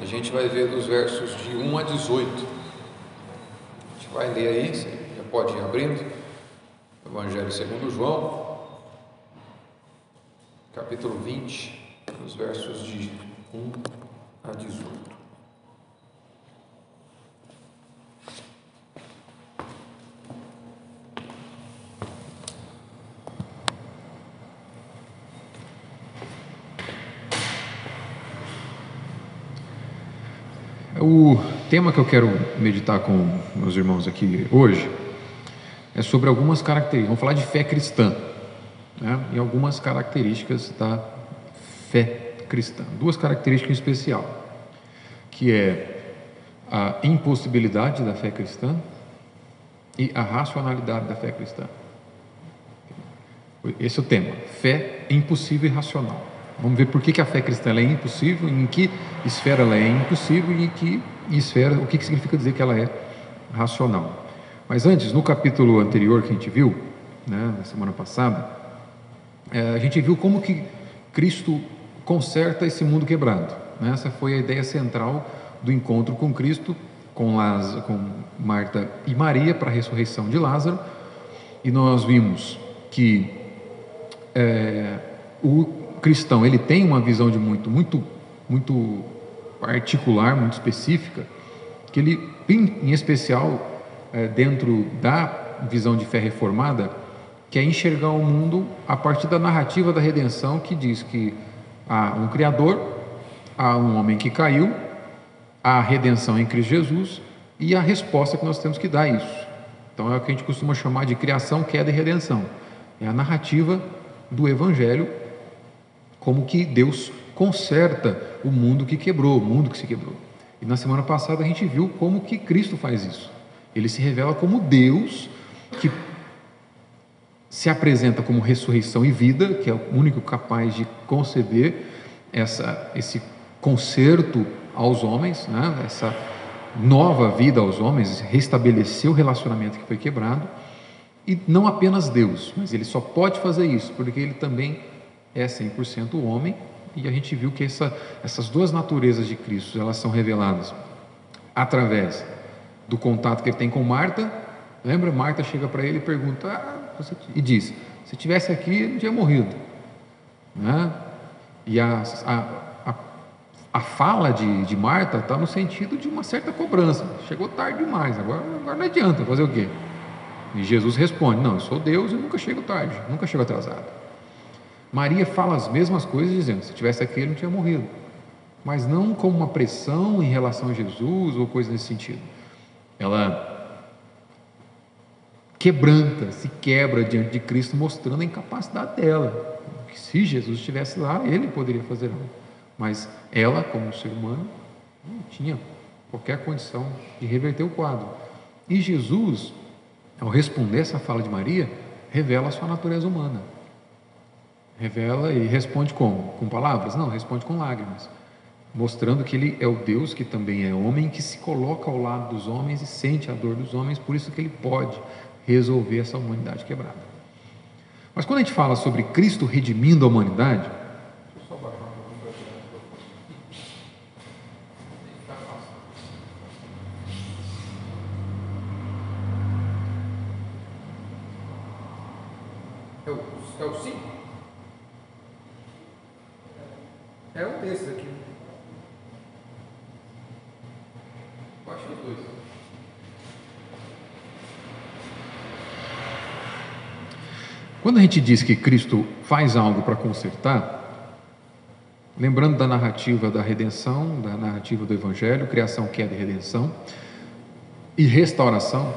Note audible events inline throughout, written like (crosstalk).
A gente vai ver dos versos de 1 a 18. A gente vai ler aí, já pode ir abrindo. Evangelho segundo João, capítulo 20, os versos de 1 a 18. O tema que eu quero meditar com meus irmãos aqui hoje é sobre algumas características. Vamos falar de fé cristã né? e algumas características da fé cristã. Duas características em especial, que é a impossibilidade da fé cristã e a racionalidade da fé cristã. Esse é o tema: fé impossível e racional. Vamos ver por que, que a fé cristã é impossível, em que esfera ela é impossível e que esfera, o que, que significa dizer que ela é racional. Mas antes, no capítulo anterior que a gente viu, né, na semana passada, é, a gente viu como que Cristo conserta esse mundo quebrado. Né? Essa foi a ideia central do encontro com Cristo, com, Lázaro, com Marta e Maria para a ressurreição de Lázaro. E nós vimos que é, o cristão ele tem uma visão de muito, muito, muito particular, muito específica, que ele, em, especial, é, dentro da visão de fé reformada, quer enxergar o mundo a partir da narrativa da redenção que diz que há um Criador, há um homem que caiu, há a redenção em Cristo Jesus e a resposta que nós temos que dar a isso. Então é o que a gente costuma chamar de criação, queda e redenção. É a narrativa do Evangelho como que Deus conserta o mundo que quebrou, o mundo que se quebrou. E na semana passada a gente viu como que Cristo faz isso. Ele se revela como Deus que se apresenta como ressurreição e vida, que é o único capaz de conceder essa, esse conserto aos homens, né? essa nova vida aos homens, restabelecer o relacionamento que foi quebrado. E não apenas Deus, mas ele só pode fazer isso, porque ele também é 100% homem, e a gente viu que essa, essas duas naturezas de Cristo, elas são reveladas através do contato que ele tem com Marta. Lembra? Marta chega para ele e pergunta, ah, e diz, se tivesse aqui, ele não tinha morrido. Né? E a, a, a, a fala de, de Marta está no sentido de uma certa cobrança. Chegou tarde demais, agora, agora não adianta fazer o quê? E Jesus responde: Não, eu sou Deus e nunca chego tarde, nunca chego atrasado. Maria fala as mesmas coisas, dizendo: se tivesse aqui, ele não tinha morrido. Mas não como uma pressão em relação a Jesus ou coisa nesse sentido. Ela quebranta, se quebra diante de Cristo, mostrando a incapacidade dela. Que se Jesus estivesse lá, ele poderia fazer algo. Mas ela, como ser humano, não tinha qualquer condição de reverter o quadro. E Jesus, ao responder essa fala de Maria, revela a sua natureza humana. Revela e responde como? Com palavras? Não, responde com lágrimas. Mostrando que ele é o Deus que também é homem, que se coloca ao lado dos homens e sente a dor dos homens, por isso que ele pode resolver essa humanidade quebrada. Mas quando a gente fala sobre Cristo redimindo a humanidade, Quando a gente diz que Cristo faz algo para consertar, lembrando da narrativa da redenção, da narrativa do Evangelho, criação, queda e redenção, e restauração,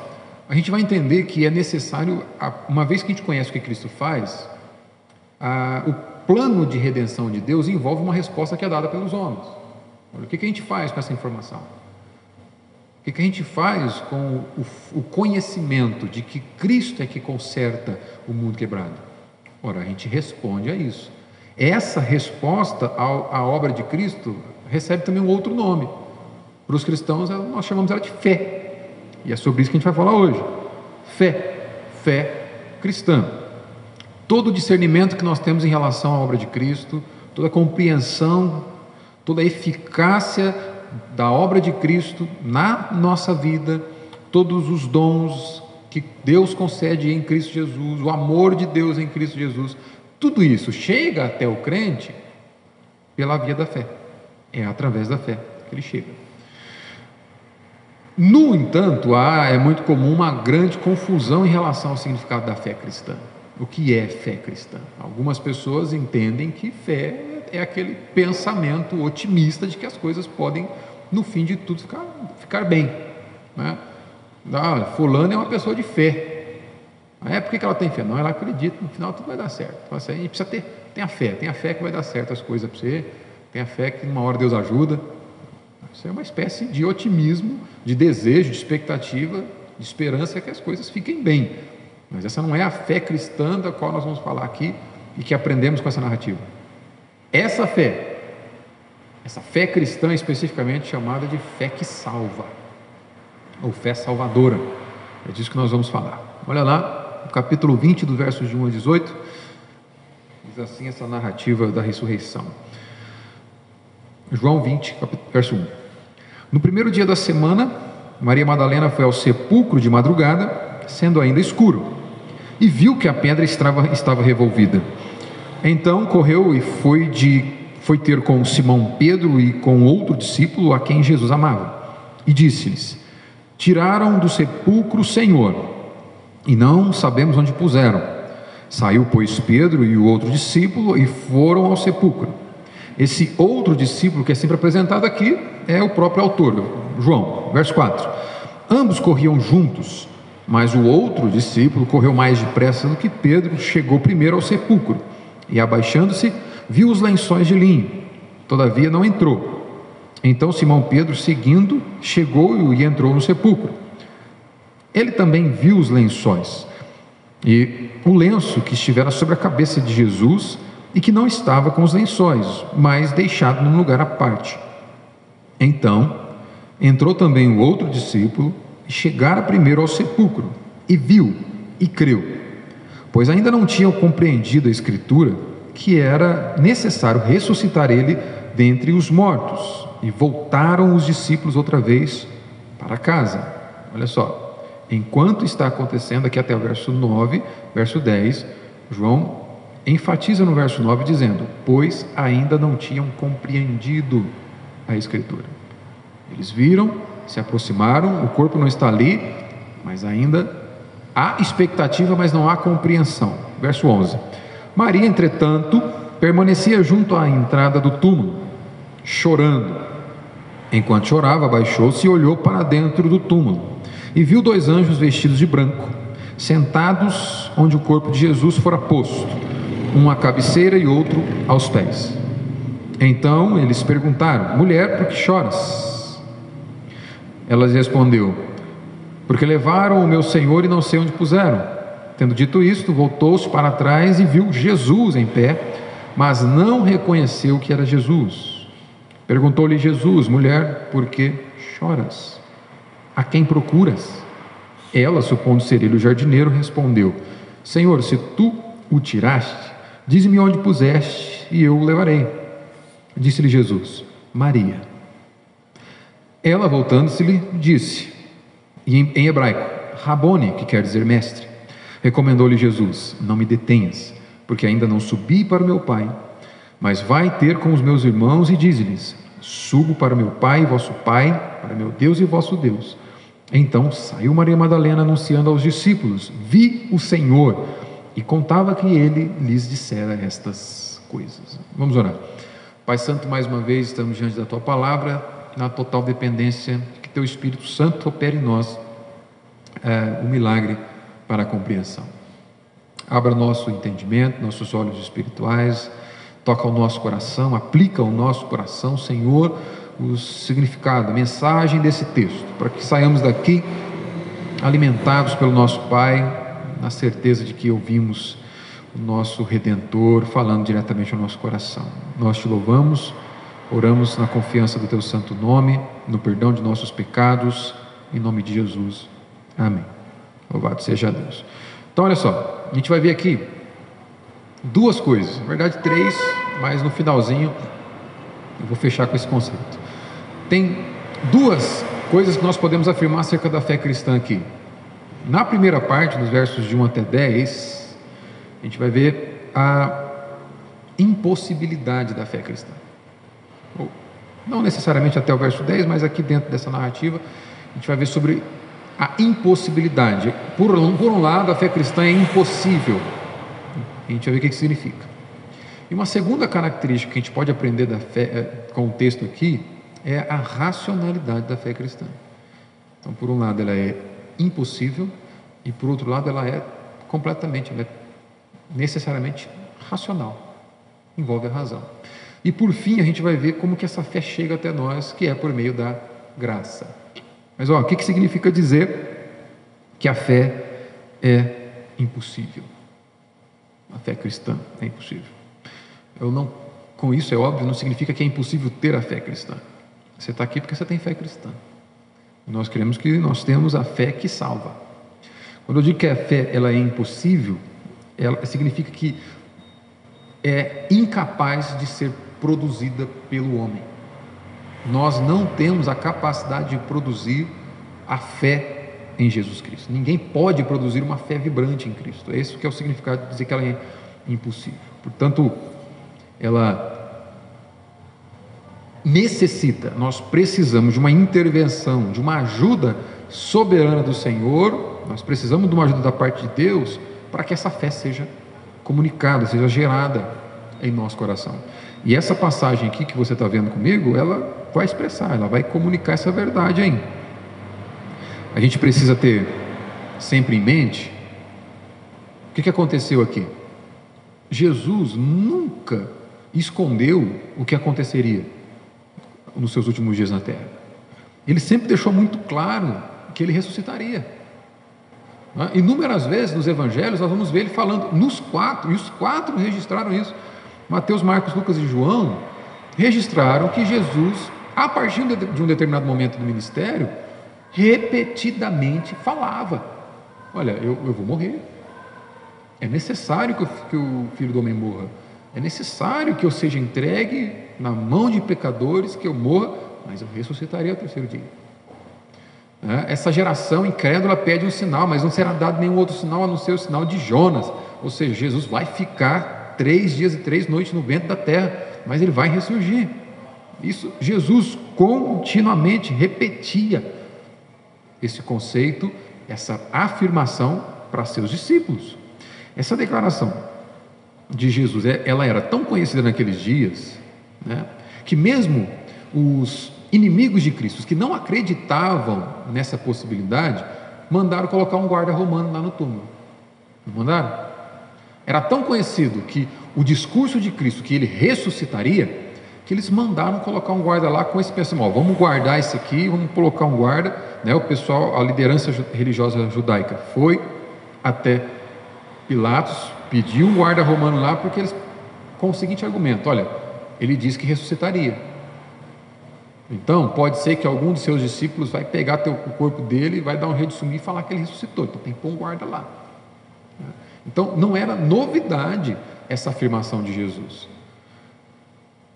a gente vai entender que é necessário, uma vez que a gente conhece o que Cristo faz, a, o plano de redenção de Deus envolve uma resposta que é dada pelos homens. Olha, o que a gente faz com essa informação? O que a gente faz com o, conhecimento de que Cristo é que conserta o mundo quebrado? Ora, a gente responde a isso. Essa resposta à obra de Cristo recebe também um outro nome. Para os cristãos, nós chamamos ela de fé. E é sobre isso que a gente vai falar hoje. Fé. Fé cristã. Todo o discernimento que nós temos em relação à obra de Cristo, toda a compreensão, toda a eficácia da obra de Cristo na nossa vida, todos os dons que Deus concede em Cristo Jesus, o amor de Deus em Cristo Jesus, tudo isso chega até o crente pela via da fé. É através da fé que ele chega. No entanto, há, é muito comum uma grande confusão em relação ao significado da fé cristã. O que é fé cristã? Algumas pessoas entendem que fé é aquele pensamento otimista de que as coisas podem, no fim de tudo, ficar, ficar bem. Né? Ah, fulano é uma pessoa de fé. É por que ela tem fé? Não, ela acredita, no final tudo vai dar certo. Então, assim, a gente precisa ter, a fé, tem a fé que vai dar certo as coisas para você, tem a fé que uma hora Deus ajuda. Isso é uma espécie de otimismo, de desejo, de expectativa, de esperança que as coisas fiquem bem. Mas essa não é a fé cristã da qual nós vamos falar aqui e que aprendemos com essa narrativa. Essa fé, essa fé cristã especificamente chamada de fé que salva, ou fé salvadora, é disso que nós vamos falar. Olha lá, no capítulo 20, do versos de 1 a 18, diz assim essa narrativa da ressurreição. João 20, verso 1. No primeiro dia da semana, Maria Madalena foi ao sepulcro de madrugada, sendo ainda escuro e viu que a pedra estava, estava revolvida. Então correu e foi, de, foi ter com Simão Pedro e com outro discípulo a quem Jesus amava. E disse-lhes: Tiraram do sepulcro o Senhor, e não sabemos onde puseram. Saiu, pois, Pedro e o outro discípulo e foram ao sepulcro. Esse outro discípulo que é sempre apresentado aqui é o próprio autor, João, verso 4. Ambos corriam juntos mas o outro discípulo correu mais depressa do que Pedro, chegou primeiro ao sepulcro e, abaixando-se, viu os lençóis de linho. Todavia não entrou. Então Simão Pedro, seguindo, chegou e entrou no sepulcro. Ele também viu os lençóis e o lenço que estivera sobre a cabeça de Jesus e que não estava com os lençóis, mas deixado num lugar à parte. Então entrou também o outro discípulo chegara primeiro ao sepulcro e viu e creu, pois ainda não tinham compreendido a Escritura que era necessário ressuscitar ele dentre os mortos. E voltaram os discípulos outra vez para casa. Olha só, enquanto está acontecendo aqui até o verso 9, verso 10, João enfatiza no verso 9 dizendo: Pois ainda não tinham compreendido a Escritura. Eles viram, se aproximaram, o corpo não está ali, mas ainda há expectativa, mas não há compreensão. Verso 11: Maria, entretanto, permanecia junto à entrada do túmulo, chorando. Enquanto chorava, abaixou-se e olhou para dentro do túmulo e viu dois anjos vestidos de branco, sentados onde o corpo de Jesus fora posto, um à cabeceira e outro aos pés. Então eles perguntaram: Mulher, por que choras? Ela respondeu: Porque levaram o meu senhor e não sei onde puseram. Tendo dito isto, voltou-se para trás e viu Jesus em pé, mas não reconheceu que era Jesus. Perguntou-lhe Jesus: Mulher, por que choras? A quem procuras? Ela, supondo ser ele o jardineiro, respondeu: Senhor, se tu o tiraste, dize-me onde puseste e eu o levarei. Disse-lhe Jesus: Maria. Ela, voltando-se-lhe, disse, em hebraico, Rabone, que quer dizer mestre. Recomendou-lhe Jesus: Não me detenhas, porque ainda não subi para o meu Pai, mas vai ter com os meus irmãos e dize-lhes: Subo para meu Pai e vosso Pai, para meu Deus e vosso Deus. Então saiu Maria Madalena anunciando aos discípulos: Vi o Senhor, e contava que ele lhes dissera estas coisas. Vamos orar. Pai Santo, mais uma vez estamos diante da tua palavra na total dependência Teu Espírito Santo opere em nós é, o milagre para a compreensão. Abra nosso entendimento, nossos olhos espirituais, toca o nosso coração, aplica ao nosso coração, Senhor, o significado, a mensagem desse texto, para que saiamos daqui alimentados pelo nosso Pai, na certeza de que ouvimos o nosso Redentor falando diretamente ao nosso coração. Nós te louvamos Oramos na confiança do teu santo nome, no perdão de nossos pecados, em nome de Jesus. Amém. Louvado seja Deus. Então, olha só, a gente vai ver aqui duas coisas, na verdade três, mas no finalzinho eu vou fechar com esse conceito. tem duas coisas que nós podemos afirmar acerca da fé cristã aqui. Na primeira parte, nos versos de 1 até 10, a gente vai ver a impossibilidade da fé cristã. Não necessariamente até o verso 10, mas aqui dentro dessa narrativa, a gente vai ver sobre a impossibilidade. Por um, por um lado, a fé cristã é impossível. A gente vai ver o que, significa. E uma segunda característica que a gente pode aprender da fé, eh, com o texto aqui é a racionalidade da fé cristã. Então, por um lado, ela é impossível, e por outro lado, ela é completamente, ela é necessariamente racional, envolve a razão. E por fim, a gente vai ver como que essa fé chega até nós, que é por meio da graça. Mas ó, o que, que significa dizer que a fé é impossível? A fé cristã é impossível. Eu não, com isso é óbvio, não significa que é impossível ter a fé cristã. Você está aqui porque você tem fé cristã. Nós queremos que nós temos a fé que salva. Quando eu digo que a fé ela é impossível, ela significa que é incapaz de ser produzida pelo homem. Nós não temos a capacidade de produzir a fé em Jesus Cristo. Ninguém pode produzir uma fé vibrante em Cristo. É isso que é o significado de dizer que ela é impossível. Portanto, ela necessita, nós precisamos de uma intervenção, de uma ajuda soberana do Senhor, nós precisamos de uma ajuda da parte de Deus para que essa fé seja comunicada, seja gerada em nosso coração. E essa passagem aqui que você está vendo comigo, ela vai expressar, ela vai comunicar essa verdade aí. A gente precisa ter sempre em mente o que, que aconteceu aqui. Jesus nunca escondeu o que aconteceria nos seus últimos dias na terra. Ele sempre deixou muito claro que ele ressuscitaria. Né? Inúmeras vezes nos evangelhos nós vamos ver ele falando, nos quatro, e os quatro registraram isso. Mateus, Marcos, Lucas e João registraram que Jesus, a partir de um determinado momento do ministério, repetidamente falava: Olha, eu, eu vou morrer. É necessário que, que o filho do homem morra. É necessário que eu seja entregue na mão de pecadores, que eu morra, mas eu ressuscitarei ao terceiro dia. É, essa geração incrédula pede um sinal, mas não será dado nenhum outro sinal a não ser o sinal de Jonas. Ou seja, Jesus vai ficar três dias e três noites no vento da terra, mas ele vai ressurgir. Isso Jesus continuamente repetia esse conceito, essa afirmação para seus discípulos. Essa declaração de Jesus, é, ela era tão conhecida naqueles dias, né, que mesmo os inimigos de Cristo, que não acreditavam nessa possibilidade, mandaram colocar um guarda romano lá no túmulo. Não mandaram? Era tão conhecido que o discurso de Cristo, que ele ressuscitaria, que eles mandaram colocar um guarda lá com esse pensamento: vamos guardar esse aqui, vamos colocar um guarda. Né, o pessoal, a liderança religiosa judaica foi até Pilatos, pediu um guarda romano lá, porque eles, com o seguinte argumento: olha, ele disse que ressuscitaria. Então, pode ser que algum de seus discípulos vai pegar teu, o corpo dele vai dar um rei de sumir e falar que ele ressuscitou. Então, tem que pôr um guarda lá. Então, não era novidade essa afirmação de Jesus.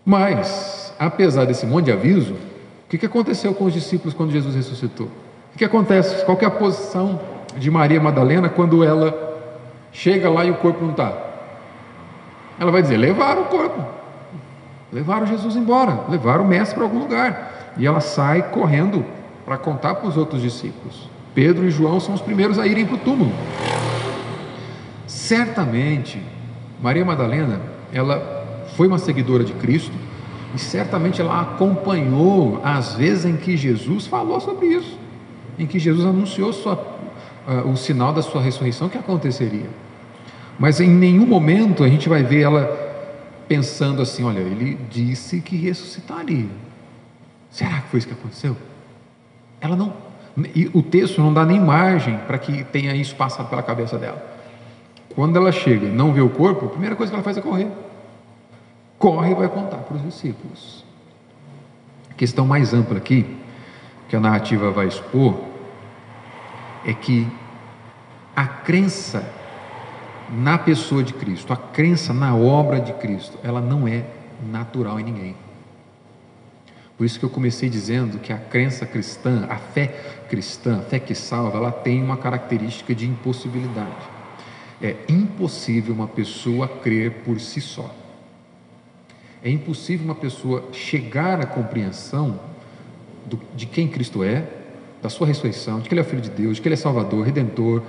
Mas, apesar desse monte de aviso, o que aconteceu com os discípulos quando Jesus ressuscitou? O que acontece? Qual que é a posição de Maria Madalena quando ela Chega lá e o corpo não está. Ela vai dizer: levaram o corpo, levaram Jesus embora, levaram o mestre para algum lugar. E ela sai correndo para contar para os outros discípulos. Pedro e João são os primeiros a irem para o túmulo. Certamente, Maria Madalena, ela foi uma seguidora de Cristo e certamente ela acompanhou as vezes em que Jesus falou sobre isso, em que Jesus anunciou sua uh, o sinal da sua ressurreição que aconteceria. Mas em nenhum momento a gente vai ver ela pensando assim: olha, ele disse que ressuscitaria. Será que foi isso que aconteceu? Ela não. E o texto não dá nem margem para que tenha isso passado pela cabeça dela. Quando ela chega não vê o corpo, a primeira coisa que ela faz é correr. Corre e vai contar para os discípulos. A questão mais ampla aqui, que a narrativa vai expor, é que a crença na pessoa de Cristo, a crença na obra de Cristo, ela não é natural em ninguém. Por isso que eu comecei dizendo que a crença cristã, a fé cristã, a fé que salva, ela tem uma característica de impossibilidade. É impossível uma pessoa crer por si só. É impossível uma pessoa chegar à compreensão do, de quem Cristo é, da sua ressurreição, de que Ele é o Filho de Deus, de que Ele é Salvador, Redentor,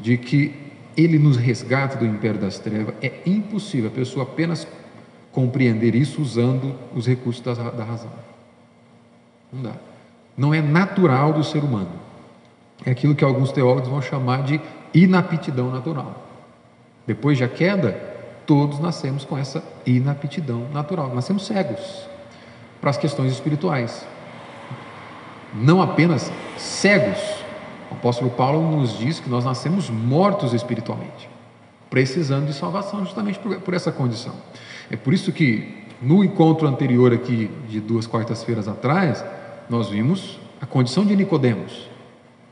de que Ele nos resgata do império das trevas. É impossível a pessoa apenas compreender isso usando os recursos da, da razão. Não dá. Não é natural do ser humano. É aquilo que alguns teólogos vão chamar de inaptidão natural. Depois da queda, todos nascemos com essa inaptidão natural. Nascemos cegos para as questões espirituais. Não apenas cegos. O apóstolo Paulo nos diz que nós nascemos mortos espiritualmente, precisando de salvação justamente por, por essa condição. É por isso que no encontro anterior aqui de duas quartas-feiras atrás, nós vimos a condição de Nicodemos.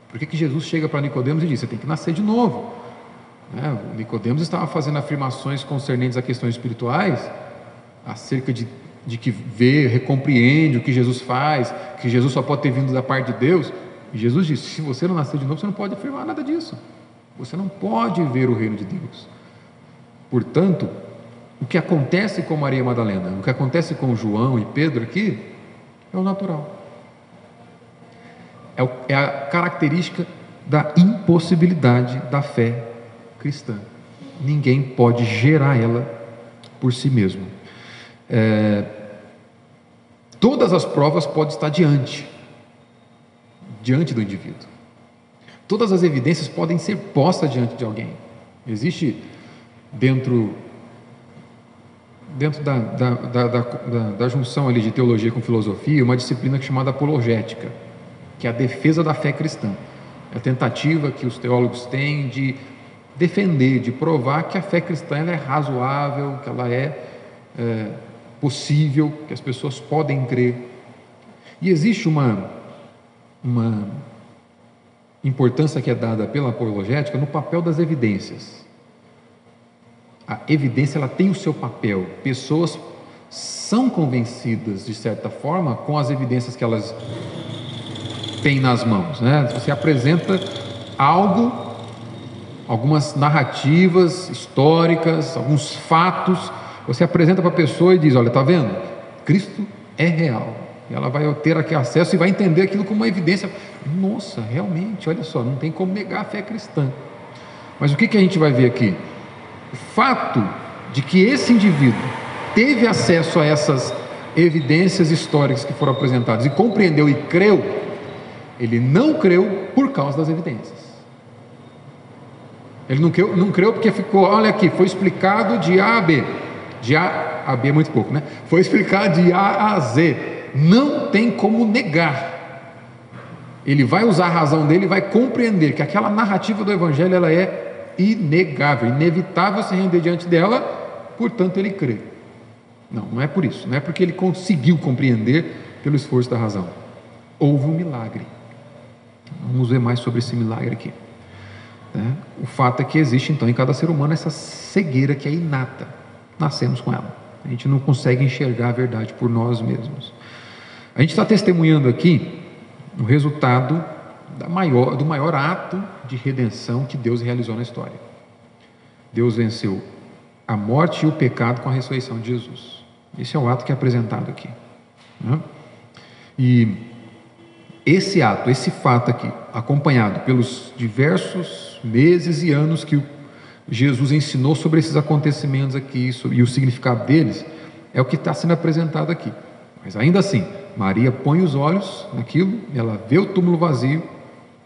Por que, que Jesus chega para Nicodemos e diz: você tem que nascer de novo? Né? Nicodemos estava fazendo afirmações concernentes a questões espirituais, acerca de, de que vê, recompreende o que Jesus faz, que Jesus só pode ter vindo da parte de Deus. E Jesus disse: se você não nascer de novo, você não pode afirmar nada disso. Você não pode ver o reino de Deus. Portanto, o que acontece com Maria Madalena, o que acontece com João e Pedro aqui, é o natural. É, é a característica da impossibilidade da fé cristã. Ninguém pode gerar ela por si mesmo. É, todas as provas podem estar diante, diante do indivíduo. Todas as evidências podem ser postas diante de alguém. Existe dentro dentro da, da, da, da, da junção ali de teologia com filosofia, uma disciplina chamada apologética, que é a defesa da fé cristã. É a tentativa que os teólogos têm de defender, de provar que a fé cristã é razoável, que ela é, é possível, que as pessoas podem crer. E existe uma, uma importância que é dada pela apologética no papel das evidências. A evidência ela tem o seu papel. Pessoas são convencidas de certa forma com as evidências que elas têm nas mãos, né? Você apresenta algo algumas narrativas históricas, alguns fatos, você apresenta para a pessoa e diz: Olha, está vendo? Cristo é real. E ela vai ter aqui acesso e vai entender aquilo como uma evidência. Nossa, realmente, olha só, não tem como negar a fé cristã. Mas o que, que a gente vai ver aqui? O fato de que esse indivíduo teve acesso a essas evidências históricas que foram apresentadas e compreendeu e creu, ele não creu por causa das evidências. Ele não creu, não creu porque ficou, olha aqui, foi explicado de A a B. De A a B é muito pouco, né? Foi explicado de A a Z. Não tem como negar. Ele vai usar a razão dele vai compreender que aquela narrativa do Evangelho ela é inegável, inevitável se render diante dela, portanto ele crê. Não, não é por isso, não é porque ele conseguiu compreender pelo esforço da razão. Houve um milagre. Vamos ver mais sobre esse milagre aqui. Né? O fato é que existe então em cada ser humano essa cegueira que é inata, nascemos com ela. A gente não consegue enxergar a verdade por nós mesmos. A gente está testemunhando aqui o resultado maior, do maior ato de redenção que Deus realizou na história. Deus venceu a morte e o pecado com a ressurreição de Jesus. Esse é o ato que é apresentado aqui. Né? E esse ato, esse fato aqui, acompanhado pelos diversos meses e anos que Jesus ensinou sobre esses acontecimentos aqui e o significado deles, é o que está sendo apresentado aqui. Mas ainda assim, Maria põe os olhos naquilo, ela vê o túmulo vazio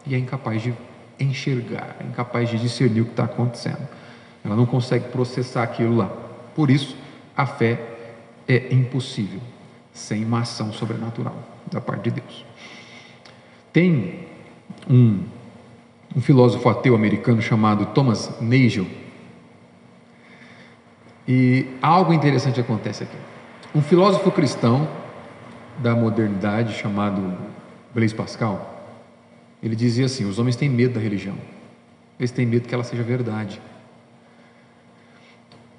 e é incapaz de enxergar, é incapaz de discernir o que está acontecendo. Ela não consegue processar aquilo lá. Por isso, a fé é impossível sem uma ação sobrenatural da parte de Deus. Tem um, um filósofo ateu americano chamado Thomas Nagel. E algo interessante acontece aqui. Um filósofo cristão da modernidade chamado Blaise Pascal, ele dizia assim: os homens têm medo da religião, eles têm medo que ela seja verdade.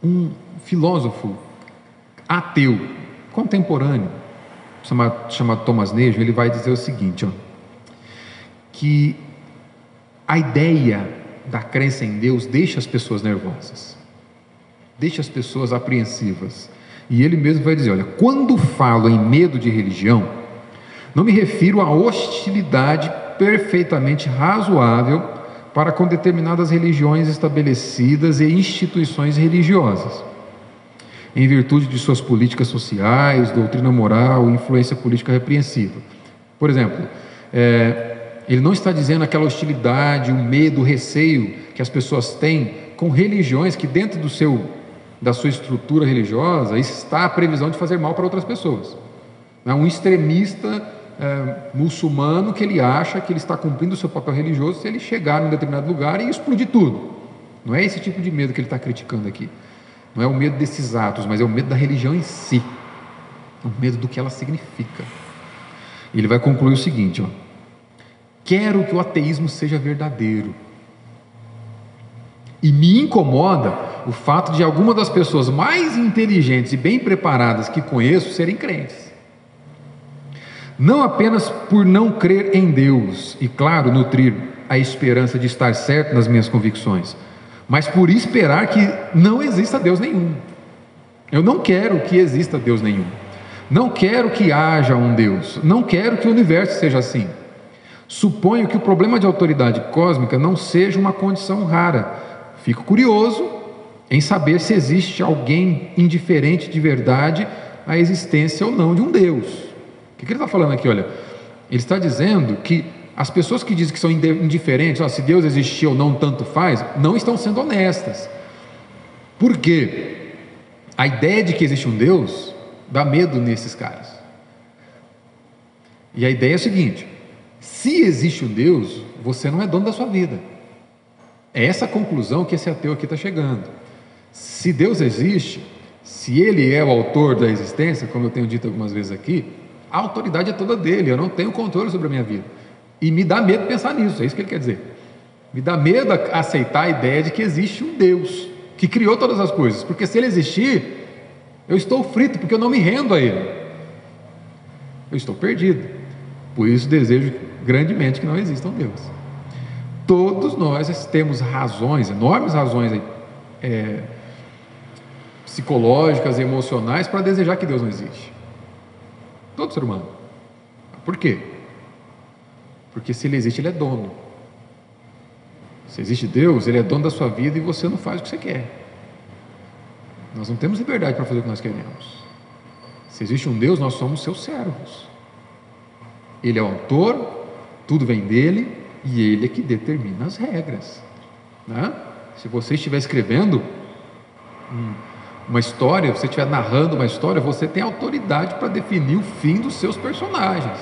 Um filósofo ateu, contemporâneo, chamado, chamado Thomas Nejo, ele vai dizer o seguinte, ó, que a ideia da crença em Deus deixa as pessoas nervosas, deixa as pessoas apreensivas. E ele mesmo vai dizer: olha, quando falo em medo de religião, não me refiro à hostilidade perfeitamente razoável para com determinadas religiões estabelecidas e instituições religiosas, em virtude de suas políticas sociais, doutrina moral, influência política repreensiva. Por exemplo, é, ele não está dizendo aquela hostilidade, o medo, o receio que as pessoas têm com religiões que dentro do seu da sua estrutura religiosa está a previsão de fazer mal para outras pessoas. É um extremista é, muçulmano que ele acha que ele está cumprindo o seu papel religioso se ele chegar em um determinado lugar e explodir tudo. Não é esse tipo de medo que ele está criticando aqui. Não é o medo desses atos, mas é o medo da religião em si. O medo do que ela significa. Ele vai concluir o seguinte: ó, Quero que o ateísmo seja verdadeiro. E me incomoda o fato de algumas das pessoas mais inteligentes e bem preparadas que conheço serem crentes. Não apenas por não crer em Deus e, claro, nutrir a esperança de estar certo nas minhas convicções, mas por esperar que não exista Deus nenhum. Eu não quero que exista Deus nenhum. Não quero que haja um Deus. Não quero que o universo seja assim. Suponho que o problema de autoridade cósmica não seja uma condição rara. Fico curioso em saber se existe alguém indiferente de verdade à existência ou não de um Deus. O que ele está falando aqui? Olha, ele está dizendo que as pessoas que dizem que são indiferentes, ó, se Deus existir ou não, tanto faz, não estão sendo honestas. Por quê? A ideia de que existe um Deus dá medo nesses caras. E a ideia é a seguinte: se existe um Deus, você não é dono da sua vida. É essa conclusão que esse ateu aqui está chegando. Se Deus existe, se Ele é o autor da existência, como eu tenho dito algumas vezes aqui, a autoridade é toda dele, eu não tenho controle sobre a minha vida. E me dá medo pensar nisso, é isso que ele quer dizer. Me dá medo aceitar a ideia de que existe um Deus que criou todas as coisas, porque se ele existir, eu estou frito, porque eu não me rendo a ele. Eu estou perdido. Por isso desejo grandemente que não exista um Deus. Todos nós temos razões, enormes razões é, psicológicas, emocionais para desejar que Deus não existe. Todo ser humano. Por quê? Porque se ele existe, ele é dono. Se existe Deus, ele é dono da sua vida e você não faz o que você quer. Nós não temos liberdade para fazer o que nós queremos. Se existe um Deus, nós somos seus servos. Ele é o autor, tudo vem dele e ele é que determina as regras. Né? Se você estiver escrevendo uma história, você estiver narrando uma história, você tem autoridade para definir o fim dos seus personagens.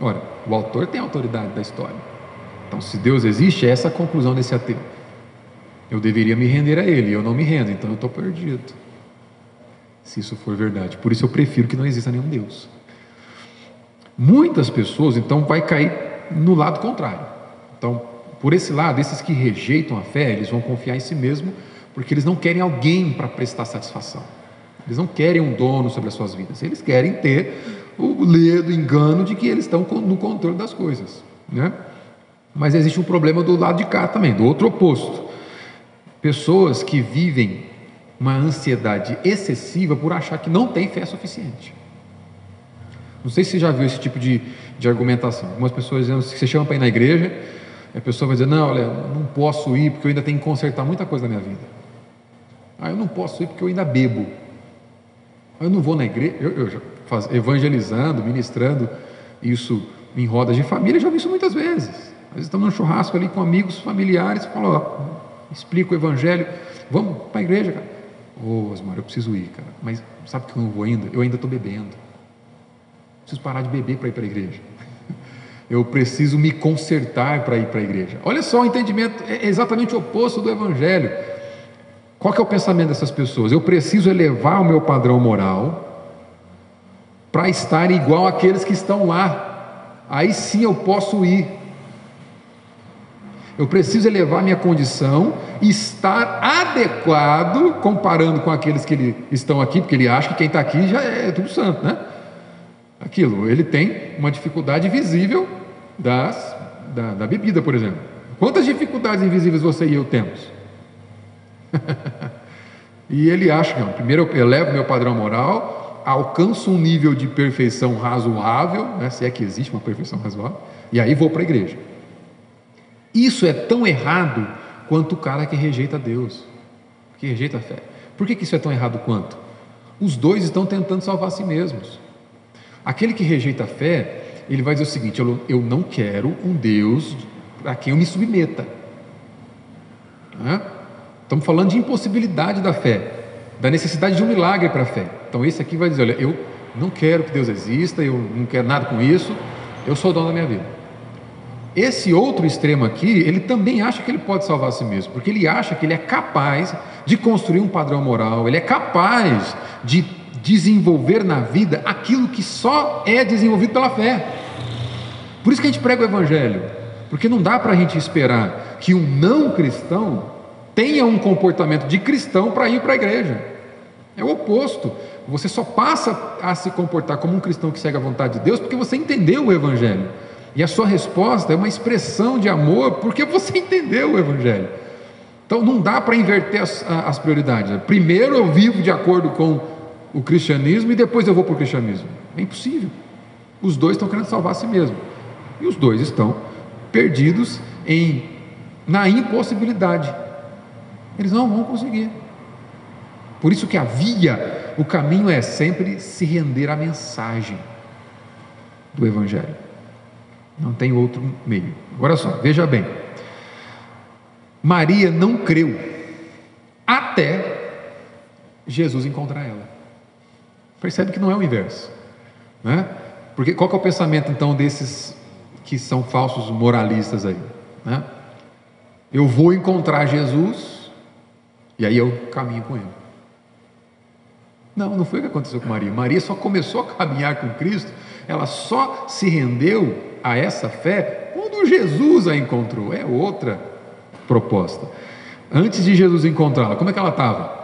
Ora, o autor tem autoridade da história. Então, se Deus existe, é essa a conclusão desse ateu. Eu deveria me render a Ele, eu não me rendo, então eu estou perdido. Se isso for verdade. Por isso eu prefiro que não exista nenhum Deus. Muitas pessoas, então, vai cair no lado contrário. Então, por esse lado, esses que rejeitam a fé, eles vão confiar em si mesmo, porque eles não querem alguém para prestar satisfação. Eles não querem um dono sobre as suas vidas. Eles querem ter o ledo, o engano de que eles estão no controle das coisas, né? Mas existe um problema do lado de cá também, do outro oposto. Pessoas que vivem uma ansiedade excessiva por achar que não tem fé suficiente. Não sei se você já viu esse tipo de, de argumentação. Algumas pessoas dizendo que você chama para ir na igreja, a pessoa vai dizer: Não, olha, não posso ir porque eu ainda tenho que consertar muita coisa na minha vida. Ah, eu não posso ir porque eu ainda bebo. Ah, eu não vou na igreja. Eu, eu já faz, evangelizando, ministrando isso em rodas de família, já vi isso muitas vezes. Às vezes estamos num churrasco ali com amigos familiares, falo, ó, explico o evangelho, vamos para a igreja, cara. Ô, oh, Osmar, eu preciso ir, cara. Mas sabe que eu não vou ainda? Eu ainda estou bebendo preciso parar de beber para ir para a igreja. (laughs) Eu preciso me consertar para ir para a igreja. Olha só, o entendimento é exatamente o oposto do Evangelho. Qual é o pensamento dessas pessoas? Eu preciso elevar o meu padrão moral para estar igual àqueles que estão lá. Aí sim eu posso ir. Eu preciso elevar minha condição estar adequado, comparando com aqueles que estão aqui, porque ele acha que quem está aqui já é tudo santo, né? Aquilo. Ele tem uma dificuldade visível das, da, da bebida, por exemplo. Quantas dificuldades invisíveis você e eu temos? (laughs) e ele acha que, não, primeiro eu elevo meu padrão moral, alcanço um nível de perfeição razoável, né, se é que existe uma perfeição razoável, e aí vou para a igreja. Isso é tão errado quanto o cara que rejeita Deus, que rejeita a fé. Por que, que isso é tão errado quanto? Os dois estão tentando salvar a si mesmos. Aquele que rejeita a fé, ele vai dizer o seguinte: eu, não quero um Deus a quem eu me submeta. Estamos falando de impossibilidade da fé, da necessidade de um milagre para a fé. Então, esse aqui vai dizer: olha, eu não quero que Deus exista, eu não quero nada com isso, eu sou dono da minha vida. Esse outro extremo aqui, ele também acha que ele pode salvar a si mesmo, porque ele acha que ele é capaz de construir um padrão moral, ele é capaz de desenvolver na vida aquilo que só é desenvolvido pela fé. Por isso que a gente prega o Evangelho, porque não dá para a gente esperar que um não cristão tenha um comportamento de cristão para ir para a igreja. É o oposto. Você só passa a se comportar como um cristão que segue a vontade de Deus porque você entendeu o Evangelho. E a sua resposta é uma expressão de amor porque você (laughs) entendeu o Evangelho. Então não dá para inverter as, as, prioridades. Primeiro eu vivo de acordo com o cristianismo e depois eu vou para o cristianismo. É impossível. Os dois estão querendo salvar a si mesmo. E os dois estão perdidos em na impossibilidade. Eles não vão conseguir. Por isso que a via, o caminho é sempre se render à mensagem do Evangelho. Não tem outro meio. Agora só, veja bem. Maria não creu até Jesus encontrar ela. Percebe que não é o inverso, né? Porque qual é o pensamento então desses que são falsos moralistas aí, né? Eu vou encontrar Jesus e aí eu caminho com ele. Não, não foi o que aconteceu com Maria. Maria só começou a caminhar com Cristo, ela só se rendeu a essa fé quando Jesus a encontrou. É outra proposta. Antes de Jesus encontrá-la, como é que ela estava?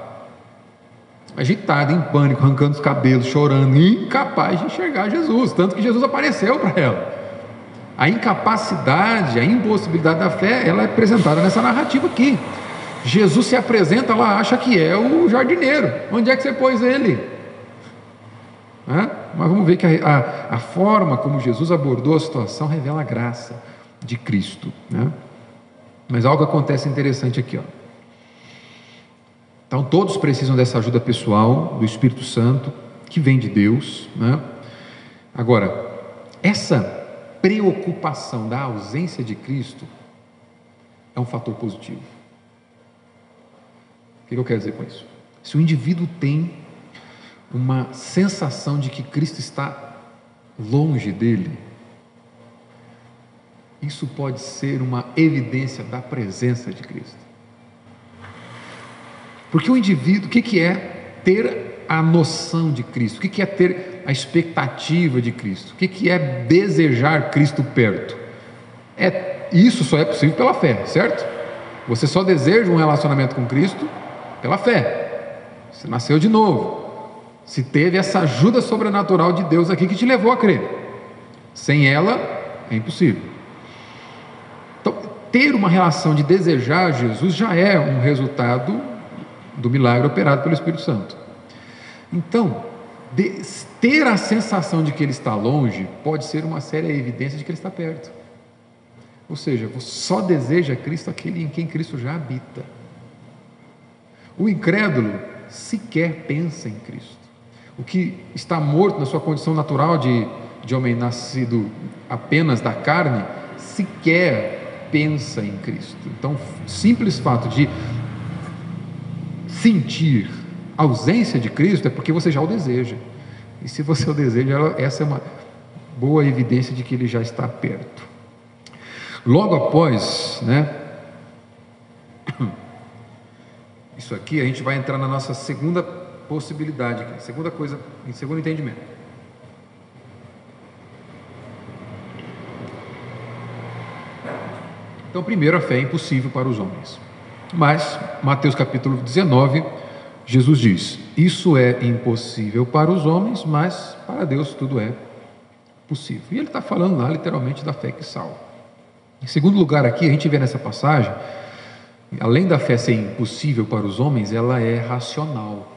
Agitada, em pânico, arrancando os cabelos, chorando, incapaz de enxergar Jesus. Tanto que Jesus apareceu para ela. A incapacidade, a impossibilidade da fé, ela é apresentada nessa narrativa aqui. Jesus se apresenta, ela acha que é o jardineiro. Onde é que você pôs ele? Hã? Mas vamos ver que a, a, a, forma como Jesus abordou a situação revela a graça de Cristo. Né? Mas algo acontece interessante aqui. Ó. Então, todos precisam dessa ajuda pessoal do Espírito Santo, que vem de Deus. Né? Agora, essa preocupação da ausência de Cristo é um fator positivo. O que eu quero dizer com isso? Se o indivíduo tem uma sensação de que Cristo está longe dele, isso pode ser uma evidência da presença de Cristo. Porque o indivíduo, o que é ter a noção de Cristo? O que é ter a expectativa de Cristo? O que é desejar Cristo perto? É, isso só é possível pela fé, certo? Você só deseja um relacionamento com Cristo pela fé. Você nasceu de novo se teve essa ajuda sobrenatural de Deus aqui que te levou a crer. Sem ela, é impossível. Então, ter uma relação de desejar Jesus já é um resultado do milagre operado pelo Espírito Santo. Então, de, ter a sensação de que ele está longe pode ser uma séria evidência de que ele está perto. Ou seja, só deseja Cristo aquele em quem Cristo já habita. O incrédulo sequer pensa em Cristo. O que está morto na sua condição natural de, de homem nascido apenas da carne, sequer pensa em Cristo. Então, simples fato de sentir ausência de Cristo é porque você já o deseja. E se você o deseja, essa é uma boa evidência de que ele já está perto. Logo após, né? (coughs) Isso aqui a gente vai entrar na nossa segunda possibilidade. Segunda coisa, em segundo entendimento. Então, primeiro, a fé é impossível para os homens. Mas, Mateus capítulo 19, Jesus diz: Isso é impossível para os homens, mas para Deus tudo é possível. E ele está falando lá literalmente da fé que salva. Em segundo lugar, aqui a gente vê nessa passagem, além da fé ser impossível para os homens, ela é racional.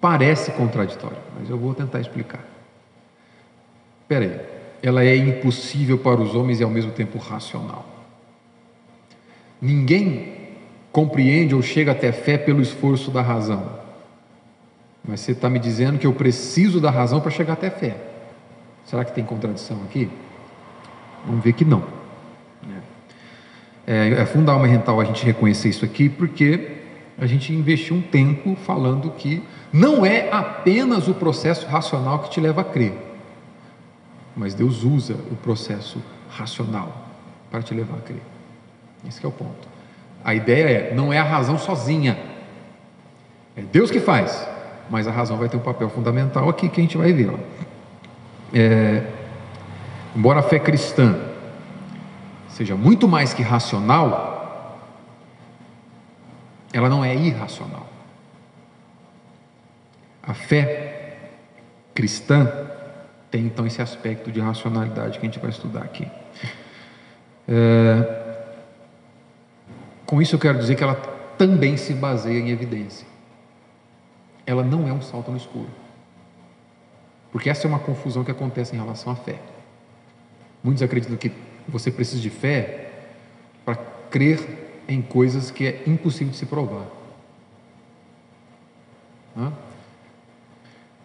Parece contraditório, mas eu vou tentar explicar. Espera aí, ela é impossível para os homens e ao mesmo tempo racional. Ninguém compreende ou chega até fé pelo esforço da razão. Mas você está me dizendo que eu preciso da razão para chegar até fé. Será que tem contradição aqui? Vamos ver que não. É, é fundamental a gente reconhecer isso aqui, porque a gente investiu um tempo falando que não é apenas o processo racional que te leva a crer, mas Deus usa o processo racional para te levar a crer. Esse é o ponto. A ideia é, não é a razão sozinha. É Deus que faz, mas a razão vai ter um papel fundamental aqui que a gente vai ver. É, embora a fé cristã seja muito mais que racional, ela não é irracional. A fé cristã tem então esse aspecto de racionalidade que a gente vai estudar aqui. É, com isso eu quero dizer que ela também se baseia em evidência. Ela não é um salto no escuro. Porque essa é uma confusão que acontece em relação à fé. Muitos acreditam que você precisa de fé para crer em coisas que é impossível de se provar.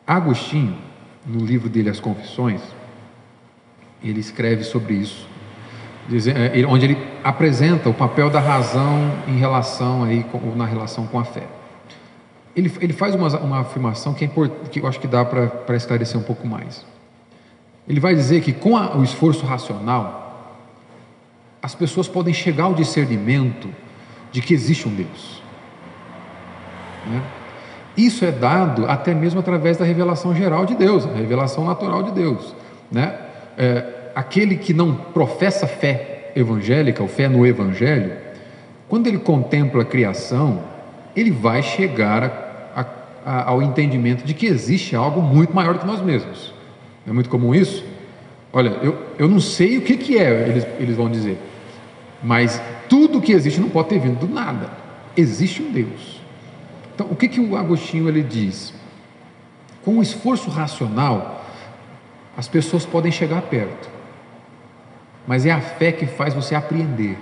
Agostinho, no livro dele As Confissões, ele escreve sobre isso onde ele apresenta o papel da razão em relação aí na relação com a fé. Ele, ele faz uma, uma afirmação que, é que eu acho que dá para esclarecer um pouco mais. Ele vai dizer que com a, o esforço racional, as pessoas podem chegar ao discernimento de que existe um Deus. Né? Isso é dado até mesmo através da revelação geral de Deus, a revelação natural de Deus. Né? É, aquele que não professa fé evangélica, ou fé no Evangelho, quando ele contempla a criação, ele vai chegar a, a, ao entendimento de que existe algo muito maior que nós mesmos. É muito comum isso? Olha, eu, eu não sei o que, que é, eles, eles vão dizer, mas tudo que existe não pode ter vindo do nada. Existe um Deus. Então, o que, que o Agostinho ele diz? Com o esforço racional, as pessoas podem chegar perto mas é a fé que faz você apreender.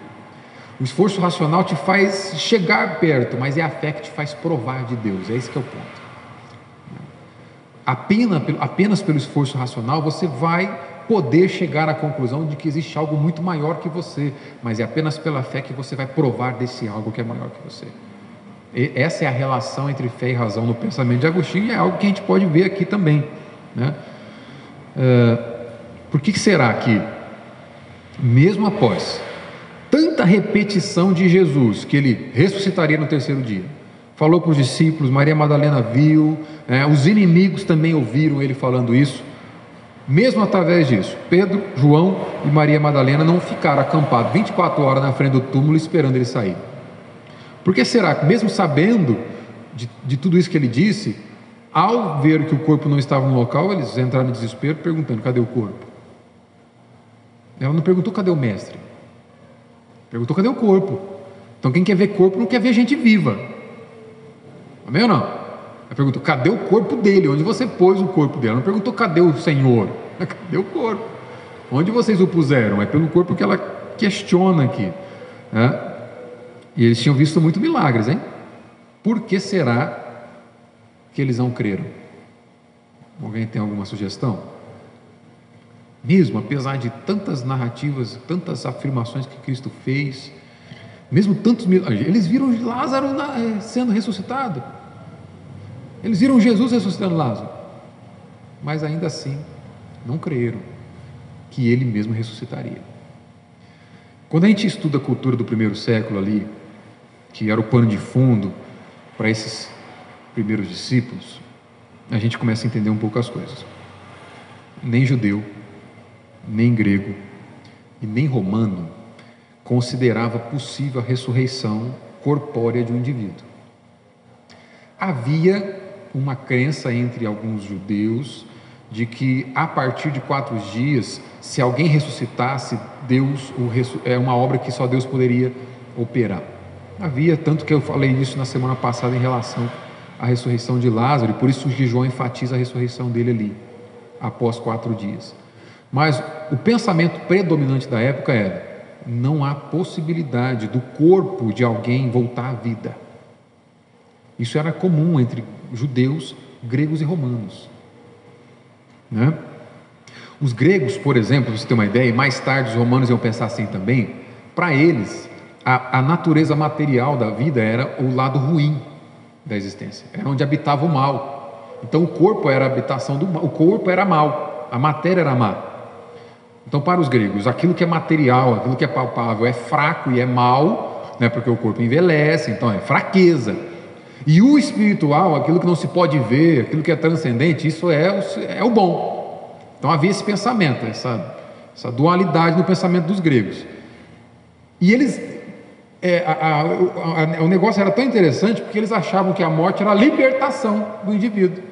O esforço racional te faz chegar perto, mas é a fé que te faz provar de Deus. É esse que é o ponto. Apenas, apenas pelo esforço racional você vai poder chegar à conclusão de que existe algo muito maior que você, mas é apenas pela fé que você vai provar desse algo que é maior que você. E essa é a relação entre fé e razão no pensamento de Agostinho e é algo que a gente pode ver aqui também. Né? Uh, por que será que mesmo após tanta repetição de Jesus, que ele ressuscitaria no terceiro dia. Falou para os discípulos, Maria Madalena viu, é, os inimigos também ouviram ele falando isso. Mesmo através disso, Pedro, João e Maria Madalena não ficaram acampados 24 horas na frente do túmulo esperando ele sair. Por que será que, mesmo sabendo de, de tudo isso que ele disse, ao ver que o corpo não estava no local, eles entraram em desespero perguntando: cadê o corpo? Ela não perguntou cadê o mestre. Perguntou cadê o corpo. Então quem quer ver corpo não quer ver gente viva. Amém ou não? Ela perguntou cadê o corpo dele? Onde você pôs o corpo dele? Ela não perguntou cadê o Senhor. (laughs) Cadê o corpo? Onde vocês o puseram? É pelo corpo que ela questiona aqui. Né? E eles tinham visto muito milagres, hein? Por que será que eles não creram? Alguém tem alguma sugestão? Mesmo apesar de tantas narrativas, tantas afirmações que Cristo fez, mesmo tantos eles viram Lázaro eh, sendo ressuscitado, eles viram Jesus ressuscitando Lázaro, mas ainda assim não creram que ele mesmo ressuscitaria. Quando a gente estuda a cultura do primeiro século ali, que era o pano de fundo para esses primeiros discípulos, a gente começa a entender um pouco as coisas. Nem judeu, nem grego e nem romano considerava possível a ressurreição corpórea de um indivíduo. Havia uma crença entre alguns judeus de que a partir de quatro dias, se alguém ressuscitasse, Deus é uma obra que só Deus poderia operar. Havia, tanto que eu falei isso na semana passada em relação à ressurreição de Lázaro, e por isso que João enfatiza a ressurreição dele ali, após quatro dias. Mas o pensamento predominante da época era: não há possibilidade do corpo de alguém voltar à vida. Isso era comum entre judeus, gregos e romanos. Né? Os gregos, por exemplo, para você ter uma ideia, e mais tarde os romanos iam pensar assim também, para eles, a, a natureza material da vida era o lado ruim da existência, era onde habitava o mal. Então o corpo era a habitação do mal, o corpo era mal, a matéria era má. Então, para os gregos, aquilo que é material, aquilo que é palpável é fraco e é mal, né, porque o corpo envelhece, então é fraqueza. E o espiritual, aquilo que não se pode ver, aquilo que é transcendente, isso é o, é o bom. Então havia esse pensamento, essa, essa dualidade no pensamento dos gregos. E eles. É, a, a, a, o negócio era tão interessante porque eles achavam que a morte era a libertação do indivíduo.